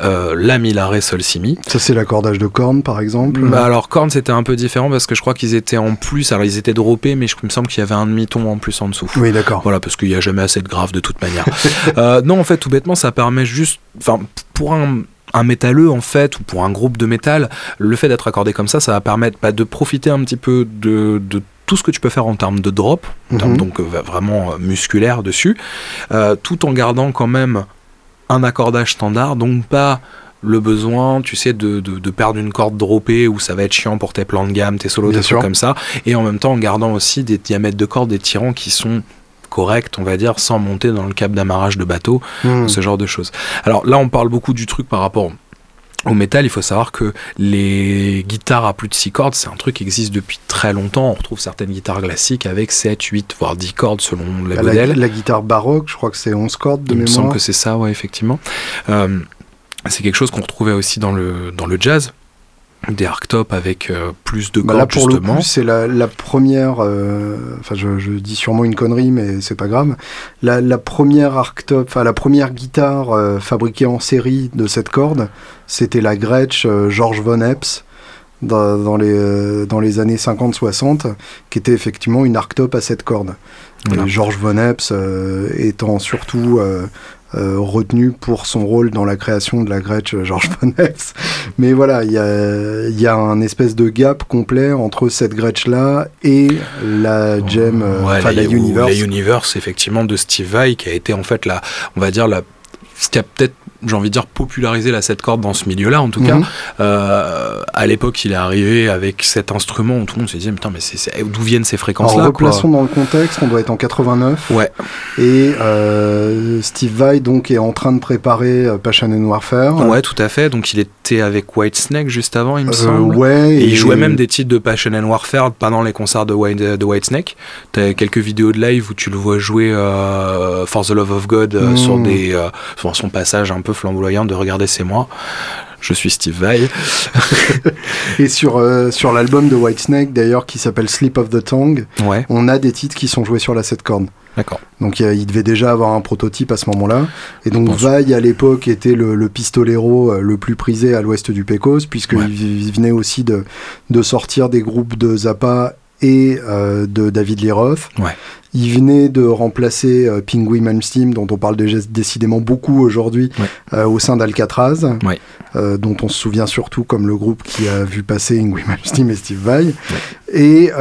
A: euh, la mi la ré sol si mi.
B: ça c'est l'accordage de cornes par exemple.
A: Bah alors Korn c'était un peu différent parce que je crois qu'ils étaient en plus, alors ils étaient droppés mais je il me semble qu'il y avait un demi-ton en plus en dessous.
B: oui, d'accord.
A: Voilà, parce qu'il n'y a jamais assez de grave de toute manière. Euh, non, en fait, tout bêtement, ça permet juste. Enfin, pour un, un métalleux, en fait, ou pour un groupe de métal, le fait d'être accordé comme ça, ça va permettre bah, de profiter un petit peu de. de tout ce que tu peux faire en termes de drop, en termes
B: Mhm.
A: donc euh, vraiment euh, musculaire dessus, euh, tout en gardant quand même un accordage standard, donc pas le besoin, tu sais, de, de, de perdre une corde droppée où ça va être chiant pour tes plans de gamme, tes solos,
B: Bien sûr.
A: trucs comme ça, et en même temps en gardant aussi des diamètres de cordes, des tirants qui sont corrects, on va dire, sans monter dans le câble d'amarrage de bateau,
B: Hmm.
A: ce genre de choses. Alors là, on parle beaucoup du truc par rapport au métal, il faut savoir que les guitares à plus de 6 cordes, c'est un truc qui existe depuis très longtemps. On retrouve certaines guitares classiques avec 7, 8, voire 10 cordes selon les
B: La,
A: modèles.
B: la guitare baroque, je crois que c'est 11 cordes de
A: Il me semble
B: mémoire.
A: que c'est ça, ouais, effectivement. Euh, c'est quelque chose qu'on retrouvait aussi dans le, dans le jazz. Des arctops avec euh, plus de
B: Bah
A: cordes,
B: là, pour
A: justement.
B: le coup, c'est la, la première. euh, Enfin, je, je dis sûrement une connerie, mais c'est pas grave. La, la première arctop, enfin la première guitare euh, fabriquée en série de cette corde, c'était la Gretsch euh, George Von Epps dans, dans les euh, dans les années 50-60, qui était effectivement une arctop à cette corde.
A: Voilà.
B: George Von Epps euh, étant surtout retenu pour son rôle dans la création de la Gretsch euh, George Von Epps. Mais voilà, il y a, il y a un espèce de gap complet entre cette Gretsch-là et la Gem, euh,
A: Ouais,
B: enfin la, Universe.
A: La Universe, effectivement, de Steve Vai, qui a été en fait la, on va dire la, ce qui a peut-être, j'ai envie de dire, popularisé la 7 cordes dans ce milieu-là, en tout cas.
B: Mhm.
A: Euh, à l'époque, il est arrivé avec cet instrument où tout le monde se disait, putain, mais d'où viennent ces fréquences-là
B: replaçons dans le contexte, on doit être en 89.
A: Ouais,
B: Et euh, Steve Vai donc est en train de préparer euh, Passion and Warfare.
A: ouais, tout à fait. Donc, il était avec Whitesnake juste avant, il me
B: Euh,
A: semble.
B: ouais,
A: Et il jouait même des titres de Passion and Warfare pendant les concerts de, White, de Whitesnake. T'as quelques vidéos de live où tu le vois jouer For the Love of God
B: Mm.
A: sur, des, euh, sur son passage un peu flamboyant de Regardez, c'est moi. Je suis Steve Vai.
B: Et sur, euh, sur l'album de Whitesnake, d'ailleurs, qui s'appelle Slip of the Tongue,
A: Ouais,
B: on a des titres qui sont joués sur la 7 cordes.
A: d'accord.
B: Donc il devait déjà avoir un prototype à ce moment-là. Et donc. Vaille à l'époque était le, le pistolero euh, le plus prisé à l'ouest du Pecos, puisqu'il
A: Ouais.
B: il venait aussi de, de sortir des groupes de Zappa et euh, de David.
A: Ouais.
B: Il venait de remplacer euh, Pingui Malmsteen, dont on parle déjà décidément beaucoup aujourd'hui,
A: Ouais.
B: euh, au sein d'Alcatraz,
A: Ouais.
B: euh, dont on se souvient surtout comme le groupe qui a vu passer Ingui Malmsteen et Steve Vai. Et,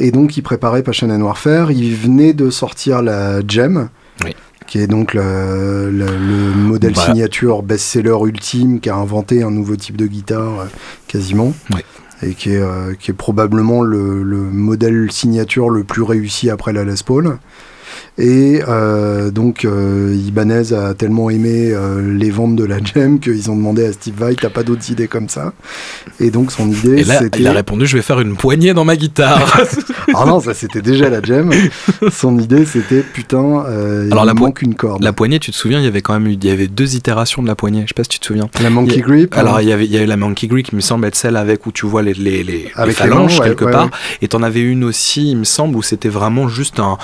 B: et donc il préparait Passion and Warfare. Il venait de sortir la Gem,
A: Oui.
B: qui est donc le, le- le modèle
A: Voilà.
B: signature best-seller ultime qui a inventé un nouveau type de guitare quasiment.
A: Oui.
B: Et qui est, euh, qui est probablement le, le modèle signature le plus réussi après la Les Paul. Et euh, donc euh, Ibanez a tellement aimé euh, les ventes de la Gem qu'ils ont demandé à Steve Vai t'as pas d'autres idées comme ça? Et donc son idée c'était
A: il a répondu Je vais faire une poignée dans ma guitare.
B: ah non, ça c'était déjà la gem. Son idée c'était putain, euh,
A: Alors,
B: il
A: la
B: manque une corde.
A: la poignée, tu te souviens, il y avait quand même eu, il y avait deux itérations de la poignée. Je sais pas si tu te souviens.
B: La monkey
A: il a-
B: grip.
A: Alors,
B: hein.
A: il y avait, il y avait la Monkey Grip, qui me semble être celle avec où tu vois les, les, les, les
B: Avec les
A: phalanges
B: mains, ouais,
A: quelque
B: ouais,
A: part.
B: ouais.
A: Et t'en avais une aussi, il me semble, où c'était vraiment juste un,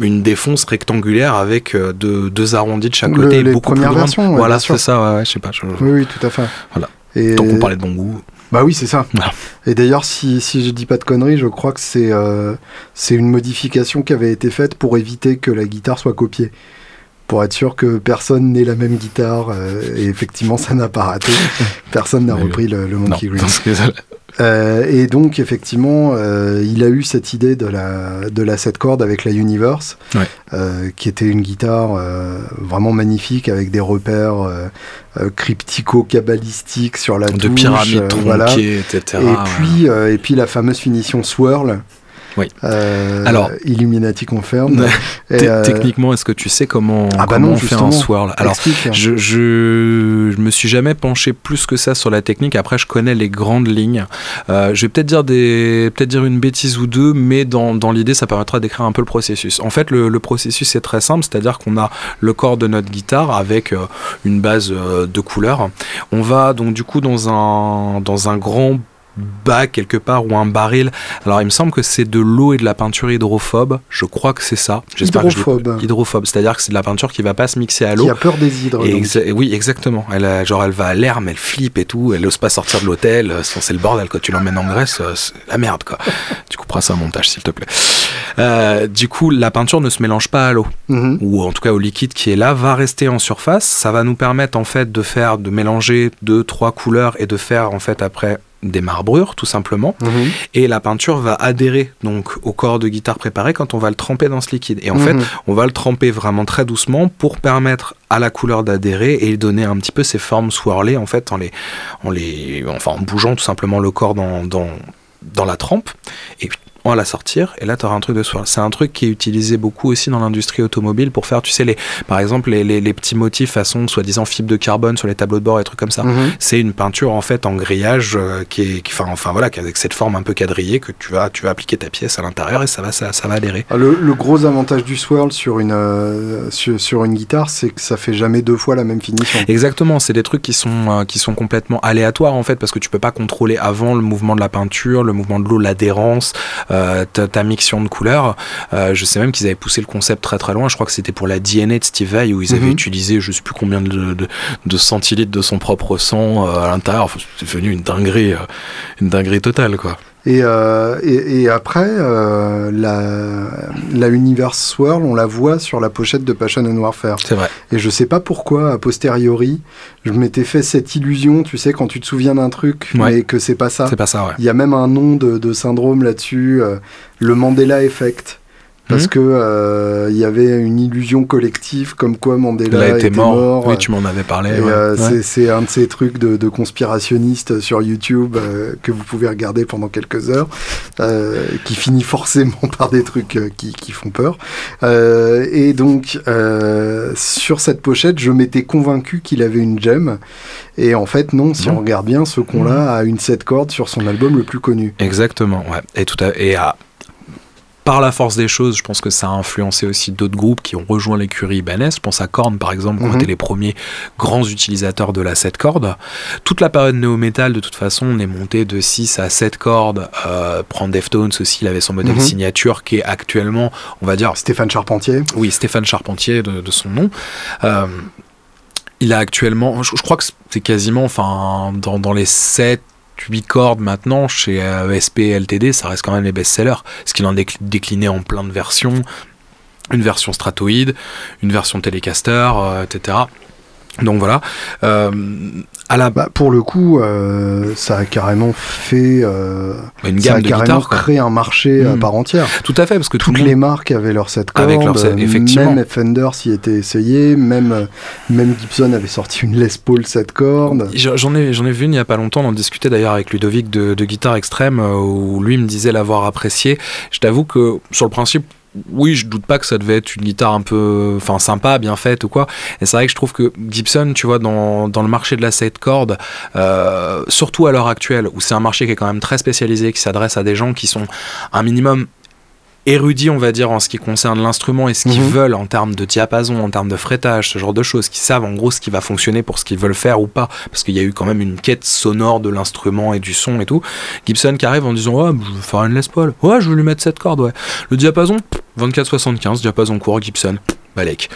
A: une défonce rectangulaire avec euh, deux, deux arrondis de chaque
B: Le-
A: côté.
B: les
A: beaucoup
B: premières
A: plus
B: versions, ouais,
A: voilà, c'est ça, ouais, je sais pas. je-
B: Oui, oui, tout à fait.
A: Voilà.
B: Et...
A: Tant qu'on parlait de bon goût.
B: Bah oui, c'est ça.
A: Voilà.
B: Et d'ailleurs, si, si je dis pas de conneries, je crois que c'est euh, une modification qui avait été faite pour éviter que la guitare soit copiée. Pour être sûr que personne n'ait la même guitare. euh, et effectivement, ça n'a pas raté. Personne n'a repris le, le
A: Non,
B: Monkey
A: parce que-
B: Euh, et donc effectivement, euh, il a eu cette idée de la de la 7 cordes avec la Universe,
A: Ouais.
B: euh, qui était une guitare vraiment magnifique avec des repères cryptico-cabalistiques sur la
A: de
B: touche,
A: pyramides
B: voilà.
A: tronquées, etc.
B: Et puis et puis la fameuse finition swirl.
A: Oui.
B: Euh,
A: Alors-
B: Illuminati confirme. Euh,
A: Techniquement, est-ce que tu sais comment,
B: Ah bah
A: comment
B: non,
A: on fait un swirl? Alors, je, je, je me suis jamais penché plus que ça sur la technique. Après, je connais les grandes lignes. Euh, je vais peut-être dire des, peut-être dire une bêtise ou deux, mais dans, dans l'idée, ça permettra d'écrire un peu le processus. En fait, le, le processus est très simple, c'est-à-dire qu'on a le corps de notre guitare avec une base de couleurs. On va donc du coup dans un dans un grand bac quelque part ou un baril. Alors il me semble que c'est de l'eau et de la peinture hydrophobe. Je crois que c'est ça. J'espère que
B: Hydrophobe.
A: Hydrophobe, c'est-à-dire que c'est de la peinture qui va pas se mixer à l'eau.
B: Qui a peur des hydres.
A: Et
B: donc.
A: exa- oui, exactement. Elle, a- genre, elle va à l'air, mais elle flippe et tout. Elle ose pas sortir de l'hôtel. Euh, C'est le bordel. Quand tu l'emmènes en Grèce, euh, c'est la merde, quoi. tu couperas ça au montage, s'il te plaît. Euh, du coup, la peinture ne se mélange pas à l'eau
B: Mhm.
A: ou en tout cas au liquide qui est là, va rester en surface. Ça va nous permettre en fait de faire, de mélanger deux, trois couleurs et de faire en fait après des marbrures tout simplement.
B: Mhm.
A: Et la peinture va adhérer donc au corps de guitare préparé quand on va le tremper dans ce liquide. Et en fait,
B: Mhm.
A: on va le tremper vraiment très doucement pour permettre à la couleur d'adhérer et donner un petit peu ces formes swirlées en fait en les, en les, enfin en bougeant tout simplement le corps dans, dans, dans la trempe. Et on va la sortir et là tu auras un truc de swirl. C'est un truc qui est utilisé beaucoup aussi dans l'industrie automobile pour faire, tu sais, les, par exemple les, les, les petits motifs façon soi-disant fibre de carbone sur les tableaux de bord et trucs comme ça.
B: Mhm.
A: C'est une peinture en fait en grillage euh, qui est, qui- enfin, enfin voilà, avec cette forme un peu quadrillée que tu vas, tu vas appliquer ta pièce à l'intérieur et ça va, ça, ça va adhérer.
B: Ah, Le, le gros avantage du swirl sur une, euh, sur, sur une guitare, c'est que ça fait jamais deux fois la même finition.
A: Exactement, c'est des trucs qui sont, euh, qui sont complètement aléatoires en fait parce que tu peux pas contrôler avant le mouvement de la peinture, le mouvement de l'eau, l'adhérence, euh, ta, ta mixion de couleurs. Euh, je sais même qu'ils avaient poussé le concept très très loin. Je crois que c'était pour la DNA de Steve Vai où ils avaient
B: Mhm.
A: utilisé je sais plus combien de, de, de centilitres de son propre sang euh, à l'intérieur. Enfin, c'est devenu une dinguerie, une dinguerie totale quoi.
B: Et, euh, et, et après, euh, la, la Universe Swirl, on la voit sur la pochette de Passion and Warfare.
A: C'est vrai.
B: Et je sais pas pourquoi, a posteriori, je m'étais fait cette illusion, tu sais, quand tu te souviens d'un truc,
A: Ouais.
B: mais que c'est pas ça.
A: C'est pas ça, ouais.
B: Il y a même un nom de, de syndrome là-dessus, euh, le Mandela Effect. Parce
A: Mhm.
B: que euh, il y avait une illusion collective comme quoi Mandela
A: été
B: était
A: mort.
B: mort.
A: Oui, tu m'en avais parlé. Ouais.
B: euh,
A: Ouais.
B: c'est- un de ces trucs de, de conspirationnistes sur YouTube euh, que vous pouvez regarder pendant quelques heures, qui finit forcément par des trucs qui, qui font peur. Et donc, sur cette pochette, je m'étais convaincu qu'il avait une gemme. Et en fait, non, si
A: Non.
B: on regarde bien, ce con-là a une 7 cordes sur son album le plus connu.
A: Exactement, ouais. Et tout à, et à- par la force des choses, je pense que ça a influencé aussi d'autres groupes qui ont rejoint l'écurie ibanez. Je pense à Korn, par exemple, qui ont
B: Mhm.
A: été les premiers grands utilisateurs de la 7 cordes. Toute la période néo-metal, de toute façon, on est monté de 6 à 7 cordes. Euh, prendre Deftones aussi, il avait son modèle
B: Mhm.
A: signature qui est actuellement, on va dire,
B: Stéphane Charpentier.
A: oui, Stéphane Charpentier de, de son nom. Euh, il a actuellement, je, je crois que c'est quasiment, enfin, dans, dans les 7, 8 cordes maintenant, chez euh, ESP LTD, ça reste quand même les best-sellers. Parce qu'il en décliné en plein de versions. Une version stratoïde, une version télécaster, euh, etc. Donc voilà. Euh, à la
B: Bah, pour le coup, euh, ça a carrément fait. euh,
A: une
B: ça a
A: gamme de
B: carrément créé un marché à
A: Mhm.
B: part entière.
A: Tout à fait, parce que tout
B: Toutes
A: monde-
B: les marques avaient leur 7 cordes.
A: Avec leur
B: euh,
A: effectivement.
B: Même Fender s'y était essayé. Même, euh, même Gibson avait sorti une Les Paul 7 cordes.
A: J'en ai, j'en ai vu une il y a pas longtemps, on en discutait d'ailleurs avec Ludovic de, de Guitare Extrême, euh, où lui me disait l'avoir apprécié. Je t'avoue que sur le principe, oui, je doute pas que ça devait être une guitare un peu, enfin sympa, bien faite ou quoi. Et c'est vrai que je trouve que Gibson, tu vois, dans, le marché de la 7 cordes, euh, surtout à l'heure actuelle, où c'est un marché qui est quand même très spécialisé, qui s'adresse à des gens qui sont un minimum érudits, on va dire, en ce qui concerne l'instrument et ce qu'ils
B: Mhm.
A: veulent en termes de diapason, en termes de fretage, ce genre de choses, qui savent en gros ce qui va fonctionner pour ce qu'ils veulent faire ou pas, parce qu'il y a eu quand même une quête sonore de l'instrument et du son et tout. Gibson qui arrive en disant ouais, je veux faire une Les Paul, ouais, je veux lui mettre cette corde, ouais. Le diapason, 24-75, diapason court Gibson, balèque.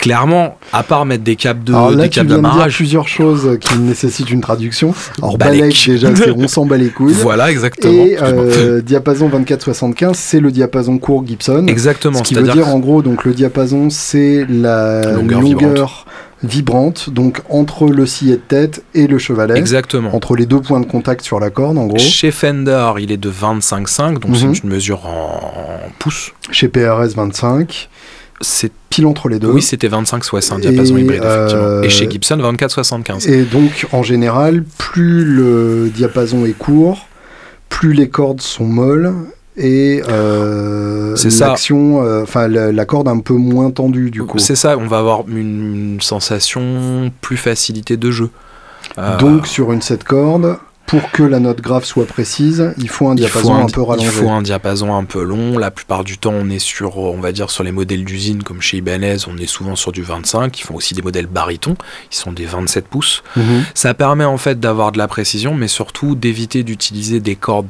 A: Clairement, à part mettre des câbles de,
B: Alors là,
A: des
B: tu
A: câbles
B: viens de dire
A: d'amarrage,
B: plusieurs choses qui nécessitent une traduction. Alors,
A: Balek.
B: Déjà, c'est on s'en bat les couilles.
A: voilà exactement.
B: Et euh, diapason 24-75, c'est le diapason court Gibson.
A: exactement,
B: Ce qui veut
A: c'est-à-dire
B: dire en gros, donc le diapason, c'est la
A: Longueur
B: longueur, vibrante. donc entre le sillet de tête et le chevalet,
A: exactement.
B: entre les deux points de contact sur la corde, en gros.
A: Chez Fender, il est de 25,5, donc
B: Mhm.
A: c'est une mesure en pouces.
B: Chez PRS 25,
A: C'est
B: pile entre les deux.
A: oui, c'était 25 ouais, c'est un diapason
B: Et,
A: hybride effectivement.
B: euh,
A: Et chez Gibson 24 75.
B: Et donc, en général, plus le diapason est court, plus les cordes sont molles et euh, l'action, euh, enfin la, la corde un peu moins tendue du coup.
A: C'est ça, on va avoir une, une sensation plus facilité de jeu. Euh,
B: Donc sur une 7 cordes, pour que la note grave soit précise, il faut un
A: faut
B: diapason un,
A: un,
B: peu rallongé.
A: il faut un diapason un peu long. La plupart du temps, on est sur, on va dire, sur les modèles d'usine comme chez Ibanez, on est souvent sur du 25. Ils font aussi des modèles baryton, ils sont des 27 pouces.
B: Mhm.
A: Ça permet en fait d'avoir de la précision, mais surtout d'éviter d'utiliser des cordes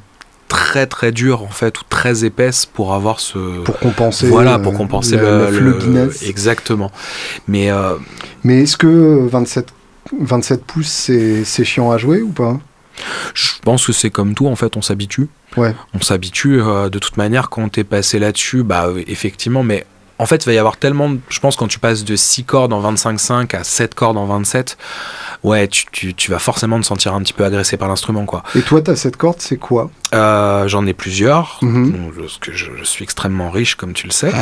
A: très très dures en fait ou très épaisses pour avoir ce
B: Pour compenser.
A: voilà
B: euh,
A: pour compenser le, le- exactement mais euh,
B: Mais est-ce que 27, 27 pouces c'est c'est chiant à jouer ou pas?
A: Je pense que c'est comme tout en fait on s'habitue
B: Ouais.
A: on s'habitue euh, de toute manière quand t'es passé là-dessus bah effectivement mais en fait il va y avoir tellement je pense quand tu passes de 6 cordes en 25-5 à 7 cordes en 27 ouais tu, tu, tu vas forcément te sentir un petit peu agressé par l'instrument quoi.
B: Et toi, ta 7 cordes, c'est quoi?
A: Euh, j'en ai plusieurs.
B: Mhm.
A: Parce que je, je suis extrêmement riche comme tu le sais.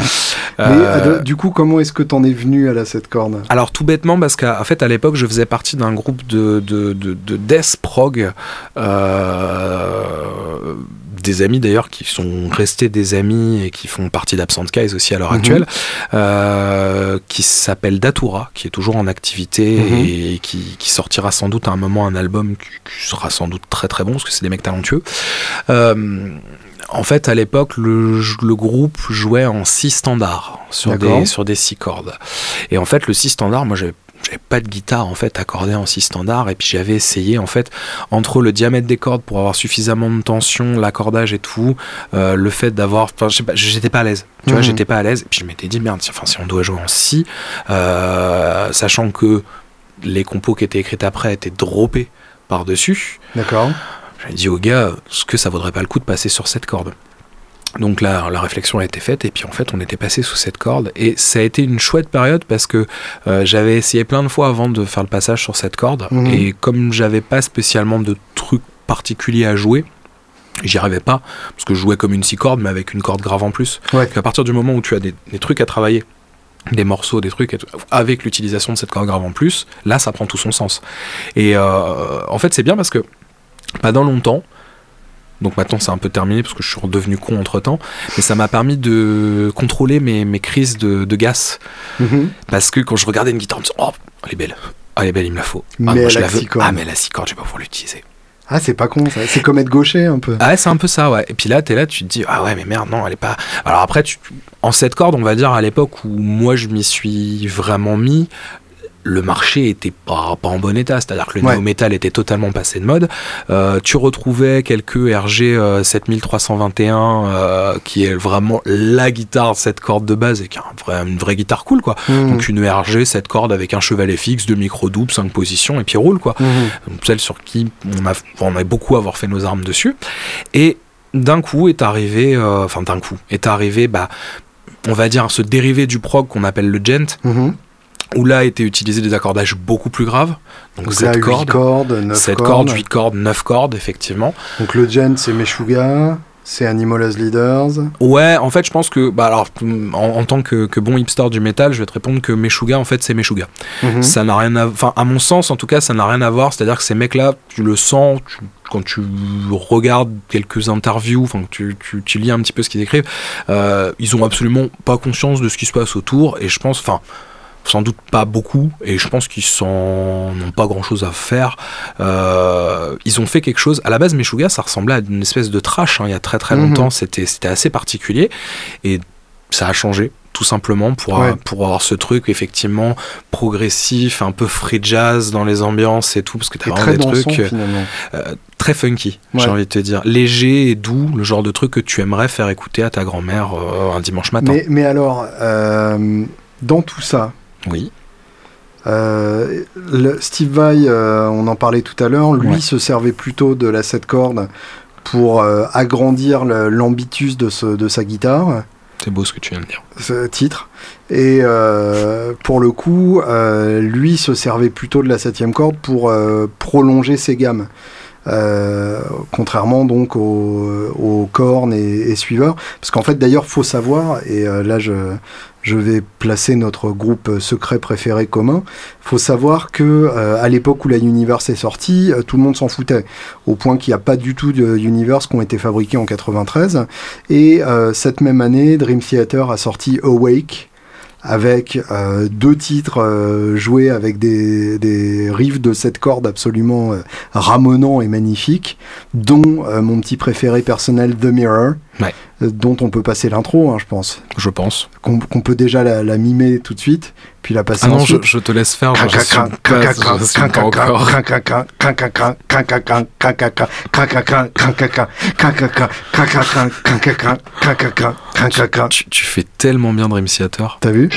B: Mais
A: Euh,
B: euh, du coup, comment est-ce que t'en es venu à la 7 cordes?
A: Alors tout bêtement parce qu'en fait à l'époque je faisais partie d'un groupe de, de, de, de death prog, euh, des amis d'ailleurs qui sont restés des amis et qui font partie d'Absent Skies aussi à l'heure
B: Mhm.
A: actuelle, euh, qui s'appelle Datura, qui est toujours en activité
B: Mhm.
A: et qui, qui sortira sans doute à un moment un album qui, qui sera sans doute très très bon parce que c'est des mecs talentueux. Euh, en fait, à l'époque, le, le groupe jouait en 6 standards sur des, sur des 6 cordes. Et en fait, le 6 standard, moi, j'avais j'avais pas de guitare en fait accordée en 6 standard et puis j'avais essayé en fait entre le diamètre des cordes pour avoir suffisamment de tension l'accordage et tout euh, le fait d'avoir enfin j'étais pas à l'aise tu vois
B: Mhm.
A: j'étais pas à l'aise et puis je m'étais dit merde enfin si on doit jouer en si euh, sachant que les compos qui étaient écrites après étaient droppés par dessus
B: D'accord.
A: J'ai dit au gars, est-ce que ça vaudrait pas le coup de passer sur cette corde donc là, la réflexion a été faite et puis en fait, on était passé sous cette corde et ça a été une chouette période parce que euh, j'avais essayé plein de fois avant de faire le passage sur cette corde
B: Mhm.
A: et comme j'avais pas spécialement de trucs particuliers à jouer, j'y arrivais pas parce que je jouais comme une six cordes mais avec une corde grave en plus.
B: Ouais.
A: À partir du moment où tu as des, des trucs à travailler, des morceaux, des trucs, avec l'utilisation de cette corde grave en plus, là ça prend tout son sens. Et euh, en fait, c'est bien parce que pas dans longtemps. Donc maintenant c'est un peu terminé parce que je suis redevenu con entre temps, mais ça m'a permis de contrôler mes, mes crises de, de gaz.
B: Mhm.
A: Parce que quand je regardais une guitare, je me disais, oh, elle est belle, ah, elle est belle, il me la faut. Ah,
B: Mais
A: moi,
B: elle
A: je
B: a
A: la veux. Ah, mais elle a six cordes, je vais pas pouvoir l'utiliser.
B: Ah, c'est pas con ça. C'est comme être gaucher un peu.
A: Ah ouais, c'est un peu ça, ouais. Et puis là, t'es là, tu te dis, ah ouais, mais merde, non, elle est pas. Alors après, tu... en cette corde, on va dire, à l'époque où moi je m'y suis vraiment mis, le marché était pas, pas en bon état, c'est-à-dire que le
B: Ouais.
A: néo-metal était totalement passé de mode. Euh, tu retrouvais quelques RG euh, 7321, euh, qui est vraiment la guitare, cette corde de base, et qui est un vrai- une vraie guitare cool, quoi.
B: Mhm.
A: Donc une RG, cette corde avec un chevalet fixe, deux micro doubles, 5 positions, et puis roule, quoi
B: Mhm.
A: celle sur qui on a, on a beaucoup avoir fait nos armes dessus. Et d'un coup est arrivé, euh, enfin d'un coup, est arrivé, bah, on va dire, ce dérivé du prog qu'on appelle le gent,
B: Mhm.
A: Où là étaient utilisés des accordages beaucoup plus graves. Donc,
B: Donc là,
A: 7
B: 8
A: cordes,
B: cordes, 9
A: 7
B: cordes.
A: cordes, 8 cordes, 9 cordes, effectivement.
B: Donc le gen, c'est Meshuga, c'est Animal as Leaders.
A: Ouais, en fait, je pense que, bah alors, en, en tant que, que bon hipster du métal, je vais te répondre que Meshuga, en fait, c'est Meshuga.
B: Mhm.
A: Ça n'a rien à, enfin, à mon sens, en tout cas, ça n'a rien à voir. C'est-à-dire que ces mecs-là, tu le sens tu- quand tu regardes quelques interviews, enfin, que tu, tu, tu lis un petit peu ce qu'ils écrivent. euh, ils ont absolument pas conscience de ce qui se passe autour, et je pense, enfin. Sans doute pas beaucoup, et je pense qu'ils n'ont pas grand chose à faire. Euh, ils ont fait quelque chose. À la base, Meshuga, ça ressemblait à une espèce de trash. hein, il y a très très
B: Mhm.
A: longtemps, c'était c'était assez particulier, et ça a changé tout simplement pour,
B: Ouais.
A: pour avoir ce truc effectivement progressif, un peu free jazz dans les ambiances et tout, parce que t'as vraiment
B: très
A: des
B: dansant
A: trucs euh,
B: finalement.
A: très funky,
B: Ouais.
A: j'ai envie de te dire. Léger et doux, le genre de truc que tu aimerais faire écouter à ta grand-mère euh, un dimanche matin.
B: Mais, mais alors, euh, dans tout ça,
A: Oui.
B: euh, le- Steve Vai, euh, on en parlait tout à l'heure, lui
A: Ouais.
B: se servait plutôt de la 7 cordes pour euh, agrandir l'ambitus de, ce- de sa guitare,
A: C'est beau ce que tu viens de dire.
B: ce titre. Et pour le coup, lui se servait plutôt de la septième corde pour prolonger ses gammes. euh, contrairement donc aux, aux cornes et, et suiveurs. Parce qu'en fait, d'ailleurs, faut savoir, et euh, là je, je vais placer notre groupe secret préféré commun. Faut savoir que euh, à l'époque où la Universe est sortie, euh, tout le monde s'en foutait, au point qu'il n'y a pas du tout de Universe qui ont été fabriqués en 93. Et euh, cette même année, Dream Theater a sorti Awake avec deux titres joués avec des, des riffs de sept cordes absolument ramonants et magnifiques, dont mon petit préféré personnel The Mirror,
A: Ouais.
B: euh, dont on peut passer l'intro, hein, je pense,
A: Je pense.
B: qu'on peut déjà la, la mimer tout de suite, puis la passer
A: Ah non, je, te laisse faire. Tu fais tellement bien Dream Theater.
B: T'as vu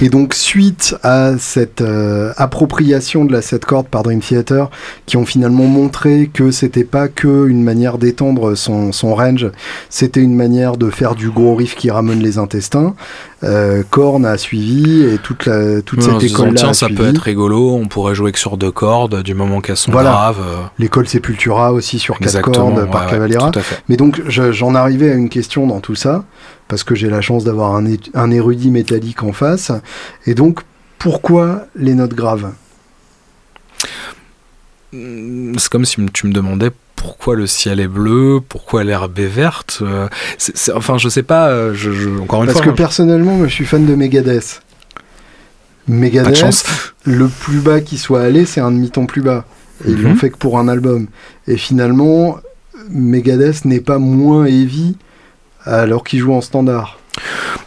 B: Et donc, suite à cette euh, appropriation de la 7 cordes par Dream Theater, qui ont finalement montré que c'était pas que une manière d'étendre son, son range, c'était une manière de faire du gros riff qui ramène les intestins. Euh, Korn a suivi et toute, la, toute cette école-là
A: tiens,
B: a
A: ça
B: suivi.
A: peut être rigolo, on pourrait jouer que sur deux cordes, du moment qu'elles sont
B: Voilà.
A: graves. euh,
B: L'école Sepultura aussi sur 4
A: Exactement.
B: cordes par
A: ouais,
B: Cavalera. Mais donc, je- j'en arrivais à une question dans tout ça, parce que j'ai la chance d'avoir un, érudit métallique en face. Et donc, pourquoi les notes graves?
A: Mm, C'est comme si tu me demandais pourquoi le ciel est bleu, pourquoi l'herbe est verte. euh, enfin, je sais pas. euh, Je, je- encore une
B: Parce
A: fois,
B: que
A: hein,
B: personnellement, moi, je suis fan de Megadeth. Megadeth, le plus bas qui soit allé, c'est un demi-ton plus bas. Et ils
A: Mhm.
B: l'ont fait que pour un album. Et finalement, Megadeth n'est pas moins heavy alors qu'il joue en standard.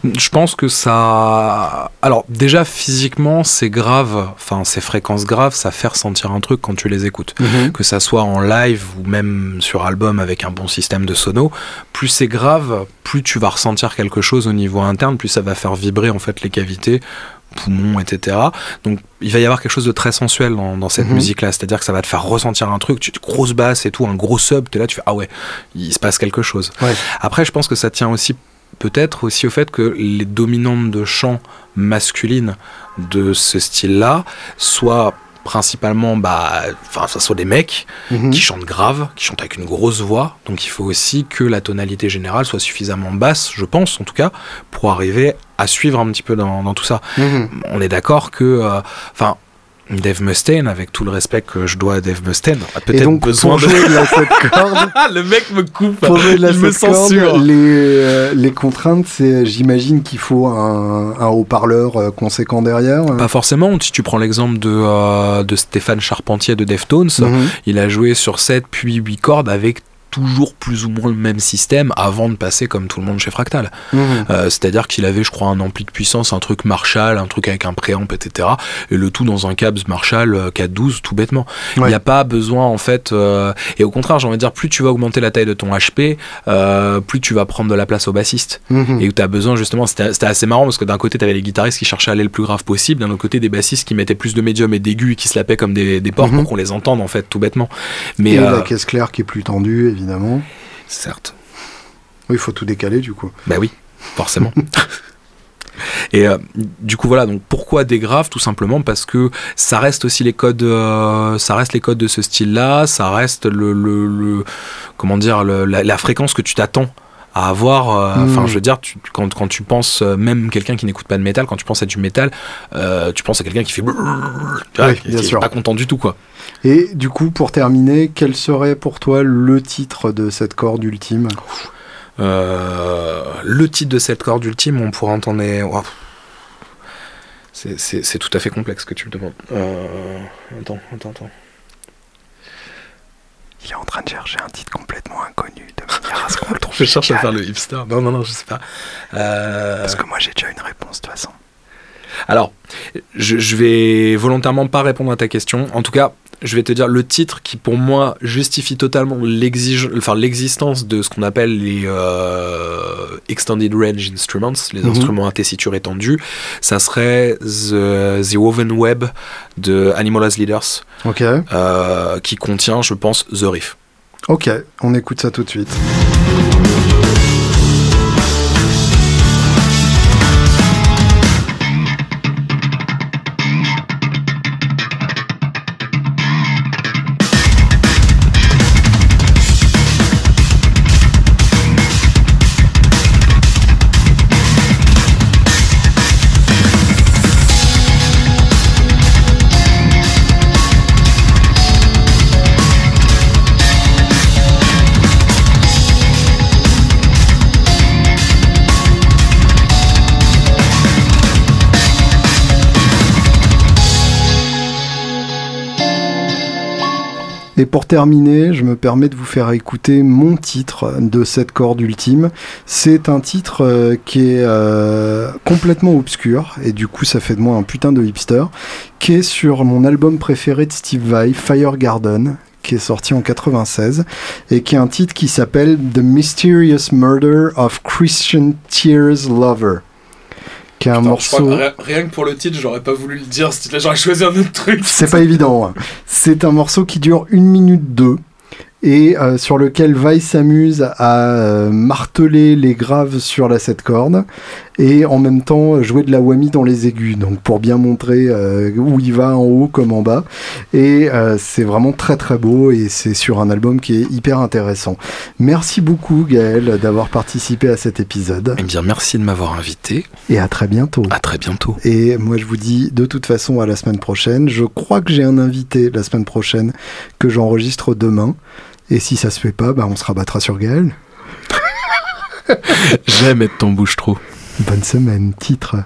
A: Je pense que ça. Alors, déjà, physiquement, c'est grave. Enfin, ces fréquences graves, ça fait ressentir un truc quand tu les écoutes. Que ça soit en live ou même sur album avec un bon système de sono, plus c'est grave, plus tu vas ressentir quelque chose au niveau interne, plus ça va faire vibrer en fait les cavités poumons, etc. Donc il va y avoir quelque chose de très sensuel dans, dans cette
B: Mhm.
A: musique-là, c'est-à-dire que ça va te faire ressentir un truc, tu, grosse basse et tout, un gros sub, t'es là, tu fais ah ouais, il se passe quelque chose.
B: Ouais.
A: Après, je pense que ça tient aussi peut-être aussi au fait que les dominantes de chant masculines de ce style-là soient principalement bah enfin ça soit des mecs
B: Mhm.
A: qui chantent grave, qui chantent avec une grosse voix. Donc il faut aussi que la tonalité générale soit suffisamment basse, je pense en tout cas, pour arriver à suivre un petit peu dans, dans tout ça.
B: Mhm.
A: On est d'accord que, euh, enfin, Dave Mustaine, avec tout le respect que je dois à Dave Mustaine, a peut-être besoin
B: pour
A: de.
B: jouer de la 7 cordes,
A: Ah, le mec me coupe.
B: pour jouer de la
A: me
B: 7 cordes,
A: censure.
B: les, euh, les contraintes, c'est, j'imagine qu'il faut un, un haut-parleur euh, conséquent derrière.
A: Pas forcément. Si tu prends l'exemple de, euh, de Stéphane Charpentier de Deftones,
B: Mhm.
A: il a joué sur 7 puis 8 cordes avec toujours plus ou moins le même système avant de passer comme tout le monde chez Fractal.
B: Mhm.
A: Euh, C'est-à-dire qu'il avait, je crois, un ampli de puissance, un truc Marshall, un truc avec un préamp, etc. Et le tout dans un câble Marshall euh, 412, tout bêtement. Il
B: Ouais.
A: n'y a pas besoin, en fait. euh, et au contraire, j'ai envie de dire, plus tu vas augmenter la taille de ton HP, euh, plus tu vas prendre de la place au bassiste.
B: Mhm.
A: Et où tu as besoin, justement, c'était assez marrant parce que d'un côté, tu avais les guitaristes qui cherchaient à aller le plus grave possible, d'un autre côté, des bassistes qui mettaient plus de médium et d'aigus et qui se lapaient comme des, des porcs
B: Mhm.
A: pour qu'on les entende, en fait, tout bêtement. Mais.
B: Et la caisse claire qui est plus tendue, évidemment.
A: Certes.
B: Oui, il faut tout décaler, du coup.
A: Bah oui, forcément. Et euh, du coup voilà donc pourquoi des graves? Tout simplement parce que ça reste aussi les codes euh, ça reste les codes de ce style là ça reste le, le, le- comment dire le- la, la fréquence que tu t'attends à avoir. euh,
B: Mm.
A: Enfin, je veux dire, tu- quand, quand tu penses, euh, même quelqu'un qui n'écoute pas de métal, quand tu penses à du métal, euh, tu penses à quelqu'un qui fait.
B: Oui,
A: qui- est pas content du tout, quoi.
B: Et du coup, pour terminer, quel serait pour toi le titre de cette corde ultime?
A: Euh, le titre de cette corde ultime, on pourra entendre. C'est- C'est c'est tout à fait complexe que tu me demandes. Euh, attends, attends, attends.
B: Il est en train de chercher un titre complètement inconnu de manière à ce qu'on le trouve.
A: Je cherche à faire le hipster. Non, non, non, je sais pas. Euh,
B: Parce que moi j'ai déjà une réponse de toute façon.
A: Alors, je, je vais volontairement pas répondre à ta question. En tout cas, je vais te dire le titre qui, pour moi, justifie totalement l'exige- enfin, l'existence de ce qu'on appelle les euh, Extended Range Instruments, les
B: Mhm.
A: instruments à tessiture étendue. Ça serait The, The Woven Web de Animal as Leaders, euh, qui contient, je pense, The Riff.
B: ok, on écoute ça tout de suite. Et pour terminer, je me permets de vous faire écouter mon titre de cette corde ultime. C'est un titre euh, qui est euh, complètement obscur, et du coup ça fait de moi un putain de hipster, qui est sur mon album préféré de Steve Vai, Fire Garden, qui est sorti en 96, et qui est un titre qui s'appelle The Mysterious Murder of Christian Tears Lover. Qui est un morceau...
A: rien que pour le titre, j'aurais pas voulu le dire. J'aurais choisi un autre truc.
B: C'est pas évident. hein. C'est un morceau qui dure une minute deux et euh, sur lequel Vai s'amuse à euh, marteler les graves sur la sept cordes et en même temps jouer de la whammy dans les aigus, donc pour bien montrer euh, où il va en haut comme en bas. Et euh, c'est vraiment très très beau et c'est sur un album qui est hyper intéressant. Merci beaucoup Gaël d'avoir participé à cet épisode
A: Eh bien, merci de m'avoir invité.
B: et à très bientôt.
A: À très bientôt.
B: Et moi, je vous dis de toute façon à la semaine prochaine. Je crois que j'ai un invité la semaine prochaine que j'enregistre demain. Et si ça se fait pas, bah, on se rabattra sur Gaël.
A: J'aime être ton bouche trop.
B: Bonne semaine, titre.